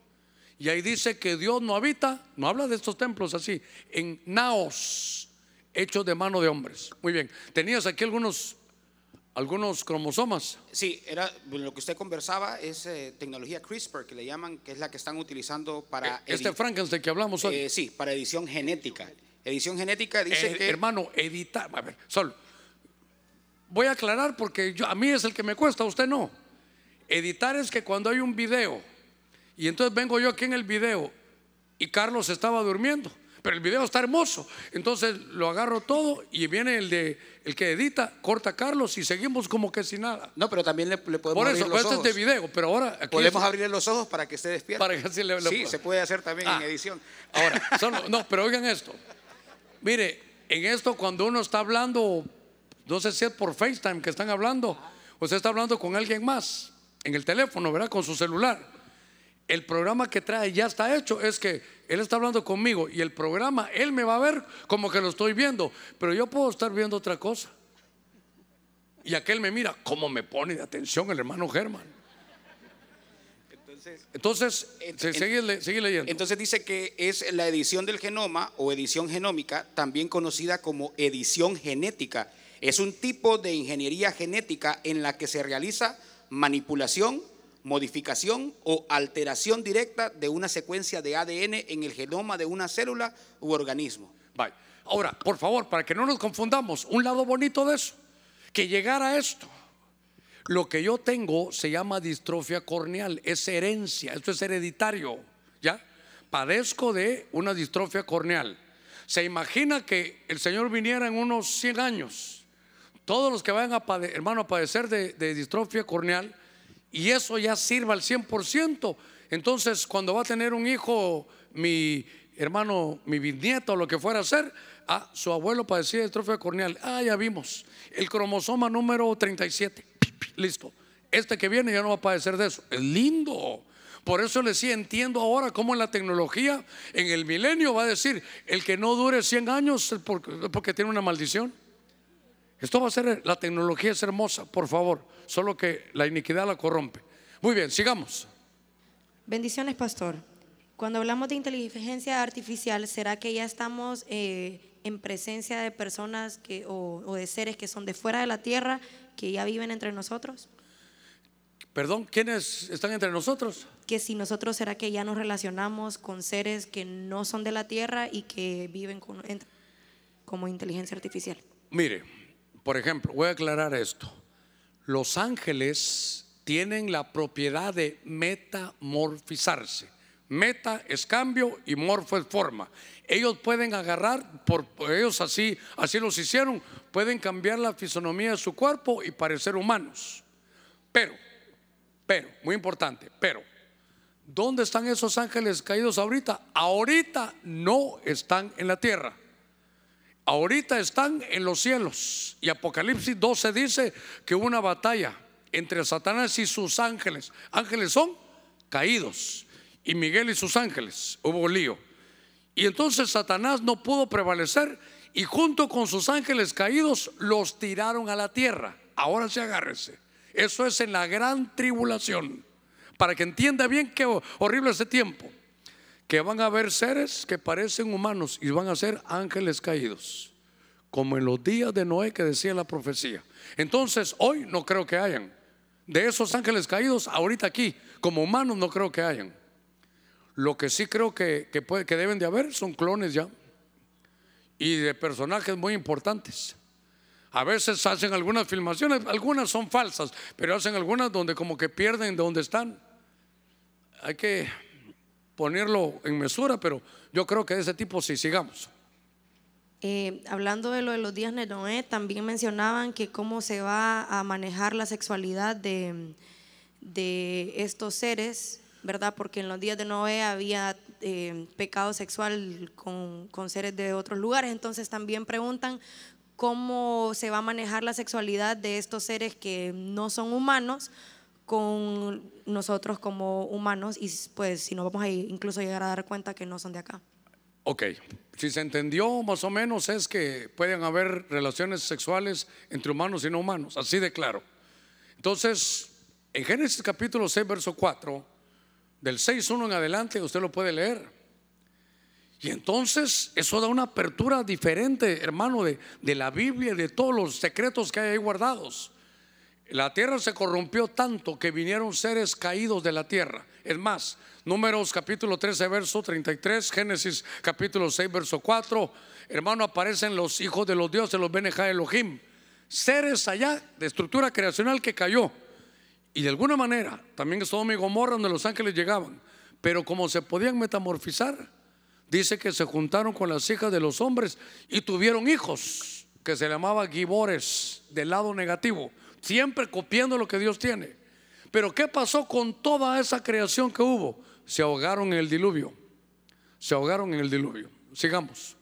Y ahí dice que Dios no habita, no habla de estos templos así, en naos, hechos de mano de hombres. Muy bien. Tenías aquí algunos, algunos cromosomas. Sí, era lo que usted conversaba es eh, tecnología CRISPR que le llaman, que es la que están utilizando para Este edi- Frankenstein que hablamos hoy. eh, sí, para edición genética. Edición genética dice Eh, que Hermano, editar. A ver, solo. Voy a aclarar porque yo, a mí es el que me cuesta, a usted no. Editar es que cuando hay un video y entonces vengo yo aquí en el video y Carlos estaba durmiendo, pero el video está hermoso. Entonces lo agarro todo y viene el de el que edita, corta a Carlos y seguimos como que sin nada. no, pero también le, le podemos Por abrir eso, los este es ojos. de video, pero ahora aquí Podemos es- abrirle los ojos para que esté despierto. Para que así le- le- sí, se puede hacer también Ah. en edición. Ahora, solo- no, pero oigan esto. Mire, en esto cuando uno está hablando, no sé si es por FaceTime que están hablando, usted está hablando con alguien más en el teléfono, ¿verdad? Con su celular. El programa que trae ya está hecho, es que él está hablando conmigo y el programa, él me va a ver como que lo estoy viendo, pero yo puedo estar viendo otra cosa. Y aquel me mira, ¿cómo me pone de atención el hermano Germán? Entonces, Entonces, sigue, sigue leyendo. entonces dice que es la edición del genoma o edición genómica, también conocida como edición genética. Es un tipo de ingeniería genética en la que se realiza manipulación, modificación o alteración directa de una secuencia de ADN en el genoma de una célula u organismo. Bye. Ahora, por favor, para que no nos confundamos, un lado bonito de eso, que llegara a esto. Lo que yo tengo se llama distrofia corneal, es herencia, esto es hereditario, ¿ya? Padezco de una distrofia corneal. Se imagina que el Señor viniera en unos 100 años, todos los que vayan a hermano a padecer de, distrofia corneal, y eso ya sirva al 100%. Entonces, cuando va a tener un hijo, mi hermano, mi bisnieto, o lo que fuera a ser, ah, su abuelo padecía de distrofia corneal. Ah, ya vimos. El cromosoma número 37. Pi, pi, Listo. Este que viene ya no va a padecer de eso. Es lindo. Por eso le decía, entiendo ahora cómo en la tecnología, en el milenio, va a decir, el que no dure 100 años es porque tiene una maldición. Esto va a ser, la tecnología es hermosa, por favor, solo que la iniquidad la corrompe. Muy bien, sigamos. Bendiciones, pastor. Cuando hablamos de inteligencia artificial, ¿será que ya estamos eh, en presencia de personas que, o, o de seres que son de fuera de la tierra, que ya viven entre nosotros? Perdón, ¿quiénes están entre nosotros? Que si nosotros, ¿será que ya nos relacionamos con seres que no son de la tierra y que viven con- como inteligencia artificial? Mire, por ejemplo, voy a aclarar esto. Los ángeles tienen la propiedad de metamorfizarse. Meta es cambio y morfo es forma. Ellos pueden agarrar, por ellos así, así los hicieron, pueden cambiar la fisonomía de su cuerpo y parecer humanos. Pero, pero, muy importante, pero, ¿dónde están esos ángeles caídos ahorita? Ahorita no están en la tierra. Ahorita están en los cielos. Y Apocalipsis 12 dice que hubo una batalla entre Satanás y sus ángeles. Ángeles son caídos. Y Miguel y sus ángeles. Hubo lío. Y entonces Satanás no pudo prevalecer y junto con sus ángeles caídos los tiraron a la tierra. Ahora se agárrese. Eso es en la gran tribulación. Para que entienda bien qué horrible ese tiempo que van a haber seres que parecen humanos y van a ser ángeles caídos, como en los días de Noé que decía la profecía. Entonces, hoy no creo que hayan. De esos ángeles caídos, ahorita aquí, como humanos, no creo que hayan. Lo que sí creo que, que, que deben de haber son clones ya. Y de personajes muy importantes. A veces hacen algunas filmaciones, algunas son falsas, pero hacen algunas donde como que pierden de donde están. Hay que ponerlo en mesura, pero yo creo que de ese tipo sí, sigamos. Eh, hablando de lo de los días de Noé, también mencionaban que cómo se va a manejar la sexualidad de, de estos seres, ¿verdad? Porque en los días de Noé había eh, pecado sexual con, con seres de otros lugares, entonces también preguntan cómo se va a manejar la sexualidad de estos seres que no son humanos con nosotros como humanos y pues si no vamos a incluso llegar a dar cuenta que no son de acá. Ok, si se entendió más o menos es que pueden haber relaciones sexuales entre humanos y no humanos, así de claro. Entonces, en Génesis capítulo 6, verso 4, del 6.1 en adelante, usted lo puede leer. Y entonces eso da una apertura diferente, hermano, de, de la Biblia y de todos los secretos que hay ahí guardados. La tierra se corrompió tanto que vinieron seres caídos de la tierra. Es más, Números capítulo 13, verso 33, Génesis capítulo 6, verso 4. Hermano, aparecen los hijos de los dioses, los Beneja Elohim. Seres allá de estructura creacional que cayó. Y de alguna manera, también es Sodoma y Gomorra donde los ángeles llegaban. Pero como se podían metamorfizar, dice que se juntaron con las hijas de los hombres y tuvieron hijos que se llamaba gibores del lado negativo, siempre copiando lo que Dios tiene. Pero ¿qué pasó con toda esa creación que hubo? Se ahogaron en el diluvio. Se ahogaron en el diluvio. Sigamos.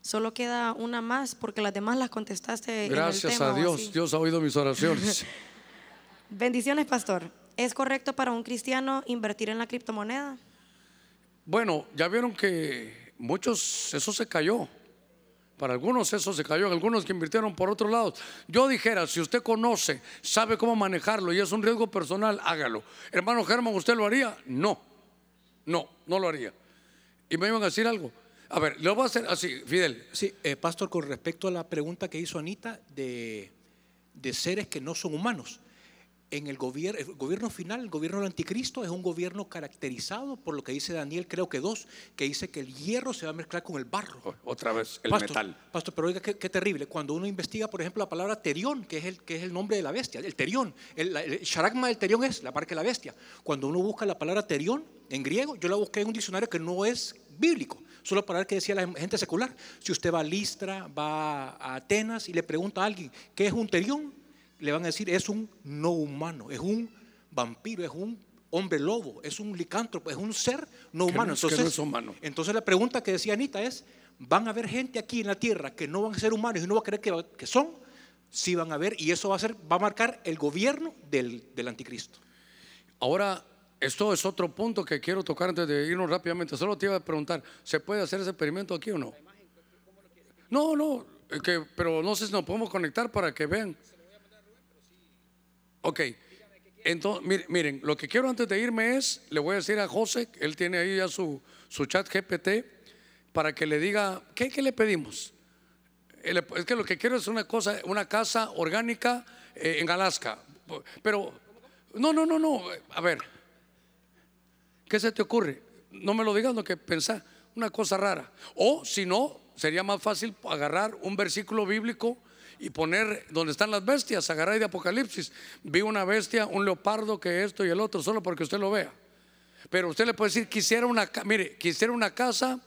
Solo queda una más porque las demás las contestaste. Gracias en el tema, a ¿o Dios. así? Dios ha oído mis oraciones. <laughs> <laughs> Bendiciones, pastor. ¿Es correcto para un cristiano invertir en la criptomoneda? Bueno, ya vieron que muchos, eso se cayó. Para algunos eso se cayó, algunos que invirtieron por otro lado. Yo dijera, si usted conoce, sabe cómo manejarlo y es un riesgo personal, hágalo. Hermano Germán, ¿usted lo haría? No, no, no lo haría. Y me iban a decir algo. A ver, lo voy a hacer así, Fidel. Sí, eh, pastor, con respecto a la pregunta que hizo Anita de, de seres que no son humanos. En el gobierno, el gobierno final, el gobierno del anticristo, es un gobierno caracterizado por lo que dice Daniel, creo que dos, que dice que el hierro se va a mezclar con el barro. Otra vez, el pastor, metal. Pastor, pero oiga, qué, qué terrible. Cuando uno investiga, por ejemplo, la palabra terión, que es el, que es el nombre de la bestia, el terión, el, el charagma del terión es la marca de la bestia. Cuando uno busca la palabra terión en griego, yo la busqué en un diccionario que no es bíblico, solo para ver qué decía la gente secular. Si usted va a Listra, va a Atenas y le pregunta a alguien qué es un terión, le van a decir es un no humano, es un vampiro, es un hombre lobo, es un licántropo, es un ser no Que no humano. es- que no es humano. Entonces la pregunta que decía Anita es, ¿van a haber gente aquí en la tierra que no van a ser humanos y no va a creer que, que son? Sí van a ver y eso va a, ser, va a marcar el gobierno del, del anticristo. Ahora, esto es otro punto que quiero tocar antes de irnos rápidamente. Solo te iba a preguntar, ¿se puede hacer ese experimento aquí o no? No, no, eh, que, pero no sé si nos podemos conectar para que vean. Ok, entonces, miren, lo que quiero antes de irme es, le voy a decir a José, él tiene ahí ya su, su chat GPT, para que le diga, ¿qué, qué le pedimos? El- Es que lo que quiero es una cosa, una casa orgánica eh, en Alaska. Pero, no, no, no, no. A ver, ¿qué se te ocurre? No me lo digas lo que pensás, una cosa rara. O si no, sería más fácil agarrar un versículo bíblico y poner donde están las bestias, agarrar de Apocalipsis. Vi una bestia, un leopardo, que esto y el otro, solo porque usted lo vea. Pero usted le puede decir, quisiera una, mire, quisiera una casa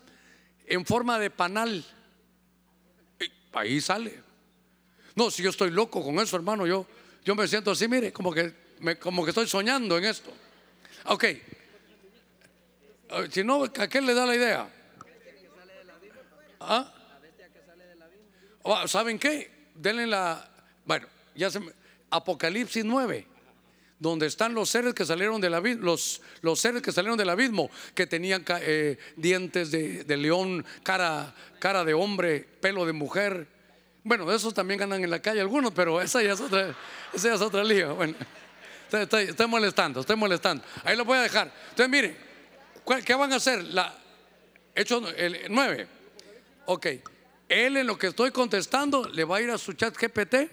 en forma de panal. Y ahí sale. No, si yo estoy loco con eso, hermano, yo, yo me siento así, mire, como que, me- como que estoy soñando en esto. Ok. Eh, Si no, ¿a qué le da la idea? ¿Ah? Ah, ¿Saben qué? Denle la. Bueno, ya se me- Apocalipsis 9 donde están los seres que salieron del abismo, los, los seres que salieron del abismo, que tenían eh, dientes de, de león, cara, cara de hombre, pelo de mujer. Bueno, esos también andan en la calle algunos, pero esa ya es otra, esa es otra liga. Bueno, estoy, estoy- molestando, estoy molestando. Ahí lo voy a dejar. Entonces, mire, ¿cuál- ¿qué van a hacer? La, hecho el 9. Ok, él en lo que estoy contestando le va a ir a su chat GPT,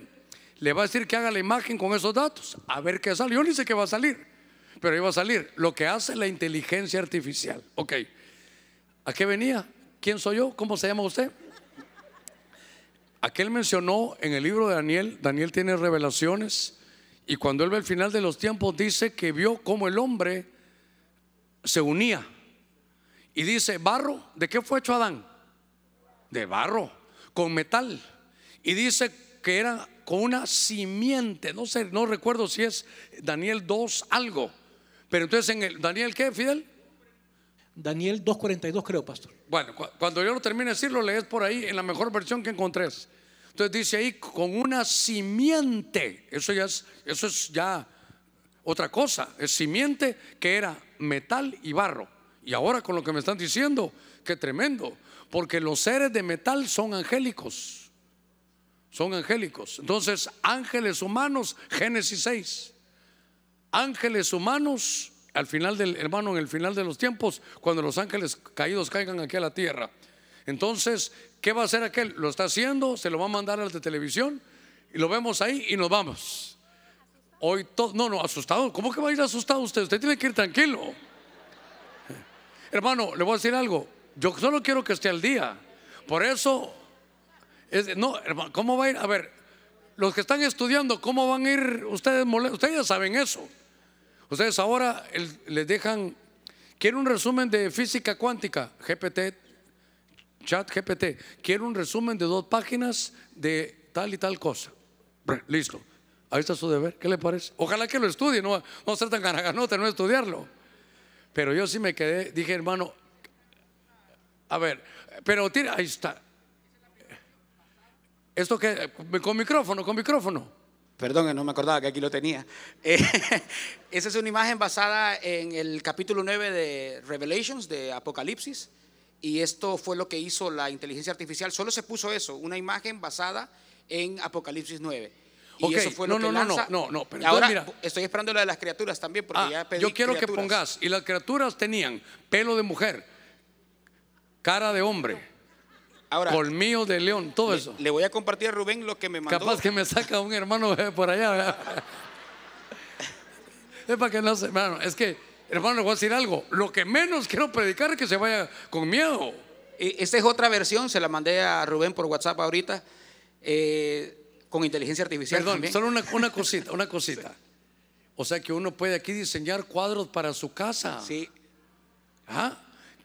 le va a decir que haga la imagen con esos datos, a ver qué sale. Yo ni sé qué va a salir, pero va a salir lo que hace la inteligencia artificial. Ok, ¿a qué venía? ¿Quién soy yo? ¿Cómo se llama usted? Aquel mencionó en el libro de Daniel, Daniel tiene revelaciones y cuando él ve el final de los tiempos dice que vio cómo el hombre se unía. Y dice, barro, ¿de qué fue hecho Adán? De barro, con metal. Y dice que era con una simiente, no sé, no recuerdo si es Daniel 2 algo. Pero entonces en el Daniel qué, Fidel? Daniel 2.42 creo, pastor. Bueno, cu- cuando yo lo termine de decir, lo lees por ahí en la mejor versión que encontres. Entonces dice ahí con una simiente. Eso ya es, eso es ya otra cosa. Es simiente que era metal y barro. Y ahora con lo que me están diciendo, qué tremendo. Porque los seres de metal son angélicos. Son angélicos. Entonces, ángeles humanos, Génesis 6. Ángeles humanos, al final del hermano, en el final de los tiempos, cuando los ángeles caídos caigan aquí a la tierra. Entonces, ¿qué va a hacer aquel? Lo está haciendo, se lo va a mandar al de televisión y lo vemos ahí y nos vamos. Hoy todo, no, no, asustado. ¿Cómo que va a ir asustado usted? Usted tiene que ir tranquilo. Hermano, le voy a decir algo. Yo solo quiero que esté al día. Por eso, es- no, ¿cómo va a ir? A ver, los que están estudiando, ¿cómo van a ir ustedes? Ustedes ya saben eso. Ustedes ahora les dejan, quiero un resumen de física cuántica, GPT, chat GPT, quiero un resumen de dos páginas de tal y tal cosa. Listo. Ahí está su deber. ¿Qué le parece? Ojalá que lo estudie, no, no ser tan ganaganote, no estudiarlo. Pero yo sí me quedé, dije, hermano, a ver, pero tira, ahí está. Esto que, con micrófono, con micrófono. Perdón, no me acordaba que aquí lo tenía. <laughs> Eh, esa es una imagen basada en el capítulo 9 de Revelations, de Apocalipsis. Y esto fue lo que hizo la inteligencia artificial. Solo se puso eso, una imagen basada en Apocalipsis 9. Y Ok, eso fue no, lo que no, no, no, lanza. no, no, pero ahora mira. estoy esperando lo de las criaturas también, porque Ah, ya pedí yo quiero que criaturas. pongas, y las criaturas tenían pelo de mujer, cara de hombre, Ahora, colmillo de león, todo le, eso. le voy a compartir a Rubén lo que me mandó. Capaz que me saca un hermano <laughs> por allá. es para que no se, hermano, es que, hermano, le voy a decir algo. Lo que menos quiero predicar es que se vaya con miedo. Eh, Esta es otra versión, se la mandé a Rubén por WhatsApp ahorita, eh, con inteligencia artificial. Perdón, también. solo una, una cosita, una cosita. O sea que uno puede aquí diseñar cuadros para su casa. Sí, ¿Ah?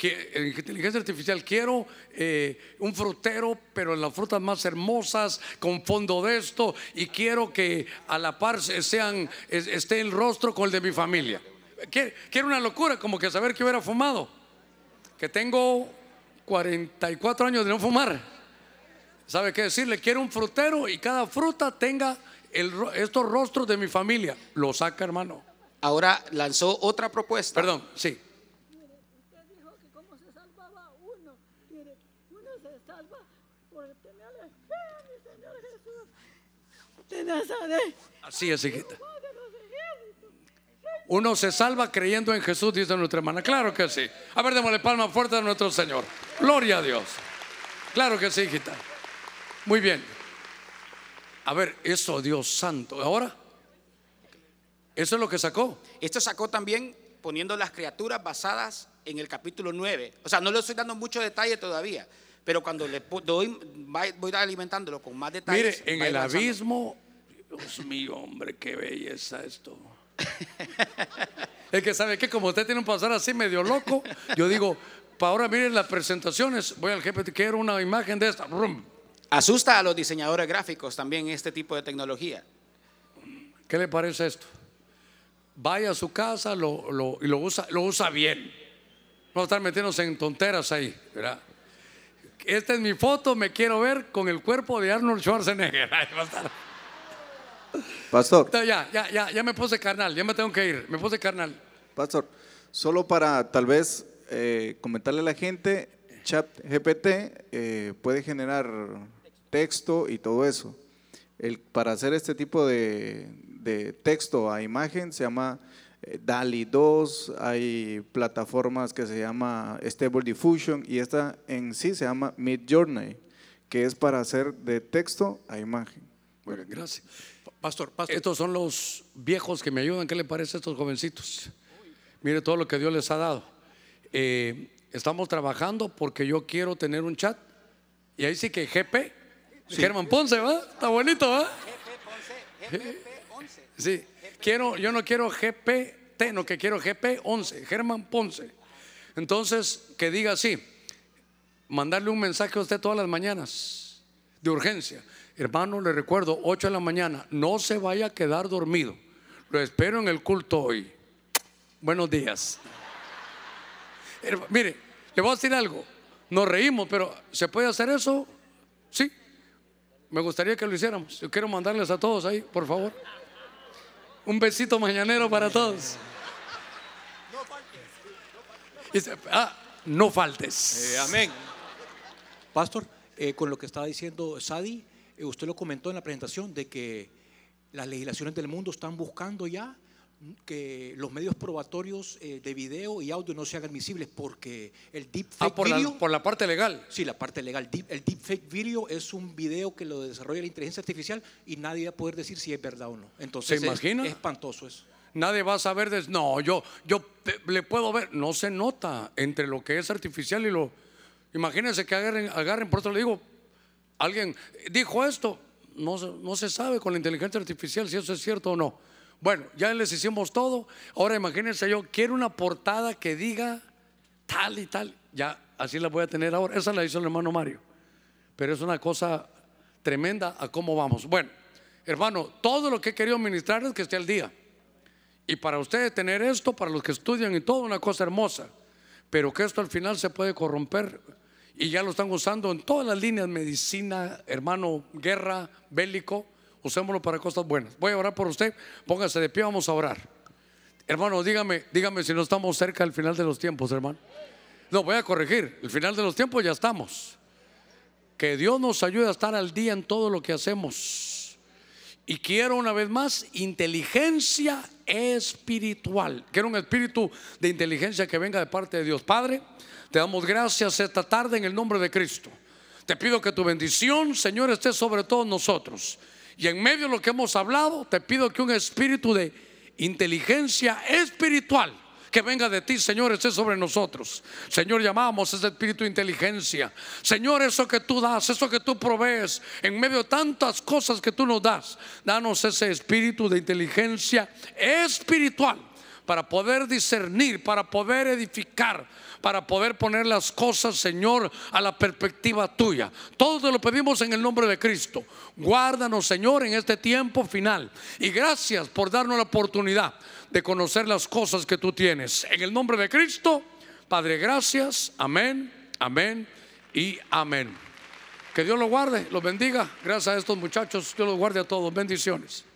Que en inteligencia artificial quiero eh, un frutero, pero en las frutas más hermosas, con fondo de esto, y quiero que a la par se- sean, es- esté el rostro con el de mi familia. Quiero una locura, como que saber que hubiera fumado. Que tengo 44 años de no fumar. ¿Sabe qué decirle? Quiero un frutero y cada fruta tenga el estos rostros de mi familia. Lo saca, hermano. ahora lanzó otra propuesta. Perdón, sí. Usted dijo que cómo se salvaba uno. Mire, uno se salva por tenerle fe a mi Señor Jesús de Nazaret. Así es, hijita. Uno se salva creyendo en Jesús, dice nuestra hermana. Claro que sí. A ver, démosle palma fuerte a nuestro Señor. Gloria a Dios. Claro que sí, hijita. Muy bien. A ver, eso, Dios santo. Ahora, eso es lo que sacó. Esto sacó también poniendo las criaturas basadas en el capítulo 9. O sea, no le estoy dando mucho detalle todavía, pero cuando le doy, voy alimentándolo con más Mire, detalles. en a ir el avanzando. abismo, Dios mío, hombre, qué belleza esto. <laughs> Es que sabe que como usted tiene un pasar así medio loco, yo digo, para ahora miren las presentaciones, voy al GPT, quiero una imagen de esta. Rum. Asusta a los diseñadores gráficos también este tipo de tecnología. ¿Qué le parece esto? Vaya a su casa lo, lo- y lo usa, lo usa bien. No estar metiéndose en tonteras ahí, ¿verdad? Esta es mi foto, me quiero ver con el cuerpo de Arnold Schwarzenegger. <laughs> Ahí va a estar. Pastor, Ya, ya, ya, ya me puse carnal, ya me tengo que ir, me puse carnal. pastor, solo para tal vez eh, comentarle a la gente, chat GPT eh, puede generar texto y todo eso. El, para hacer este tipo de, de texto a imagen se llama eh, DALI 2, hay plataformas que se llama Stable Diffusion y esta en sí se llama Midjourney, que es para hacer de texto a imagen. Bueno, gracias. Pastor, pastor. Estos son los viejos que me ayudan. ¿Qué le parece a estos jovencitos? Mire todo lo que Dios les ha dado. Eh, estamos trabajando porque yo quiero tener un chat. Y ahí sí que GP, Germán Ponce, ¿va? Está bonito, ¿va? Sí, quiero, yo no quiero GPT, no que quiero GP11, Germán Ponce. Entonces, que diga así, mandarle un mensaje a usted todas las mañanas de urgencia. Hermano, le recuerdo, 8 de la mañana, no se vaya a quedar dormido. Lo espero en el culto hoy. Buenos días. Mire, le voy a decir algo. Nos reímos, pero ¿se puede hacer eso? Sí. Me gustaría que lo hiciéramos. Yo quiero mandarles a todos ahí, por favor. Un besito mañanero para todos. Y se- ah, no faltes. Eh, amén. Pastor, eh, con lo que estaba diciendo Sadi, usted lo comentó en la presentación de que las legislaciones del mundo están buscando ya que los medios probatorios eh, de video y audio no se hagan visibles porque el deepfake Ah, por video, la, por la parte legal. sí, la parte legal, deep- el deepfake video es un video que lo desarrolla la inteligencia artificial y nadie va a poder decir si es verdad o no. Entonces ¿Se imagina? Es, espantoso eso. Nadie va a saber de no, yo, yo le puedo ver, no se nota entre lo que es artificial y lo. Imagínense que agarren, agarren, por eso le digo, alguien dijo esto, no, no se sabe con la inteligencia artificial si eso es cierto o no. Bueno, ya les hicimos todo, ahora imagínense yo, quiero una portada que diga tal y tal, ya así la voy a tener ahora, esa la hizo el hermano Mario, pero es una cosa tremenda a cómo vamos. Bueno, hermano, todo lo que he querido ministrar es que esté al día. Y para ustedes tener esto, para los que estudian y todo, una cosa hermosa. Pero que esto al final se puede corromper. Y ya lo están usando en todas las líneas, medicina, hermano, guerra, bélico. Usémoslo para cosas buenas. Voy a orar por usted. Póngase de pie, vamos a orar. Hermano, dígame, dígame si no estamos cerca del final de los tiempos, hermano. No, voy a corregir. El final de los tiempos ya estamos. Que Dios nos ayude a estar al día en todo lo que hacemos. Y quiero una vez más inteligencia espiritual. Quiero un espíritu de inteligencia que venga de parte de Dios. Padre, te damos gracias esta tarde en el nombre de Cristo. Te pido que tu bendición, Señor, esté sobre todos nosotros. Y en medio de lo que hemos hablado, te pido que un espíritu de inteligencia espiritual que venga de ti, Señor, esté sobre nosotros. Señor, llamamos ese espíritu de inteligencia. Señor, eso que tú das, eso que tú provees, en medio de tantas cosas que tú nos das, danos ese espíritu de inteligencia espiritual para poder discernir, para poder edificar, para poder poner las cosas, Señor, a la perspectiva tuya. Todo te lo pedimos en el nombre de Cristo. Guárdanos, Señor, en este tiempo final. Y gracias por darnos la oportunidad de conocer las cosas que tú tienes. En el nombre de Cristo, Padre, gracias. Amén, amén y amén. Que Dios lo guarde, los bendiga. Gracias a estos muchachos, Dios los guarde a todos. Bendiciones.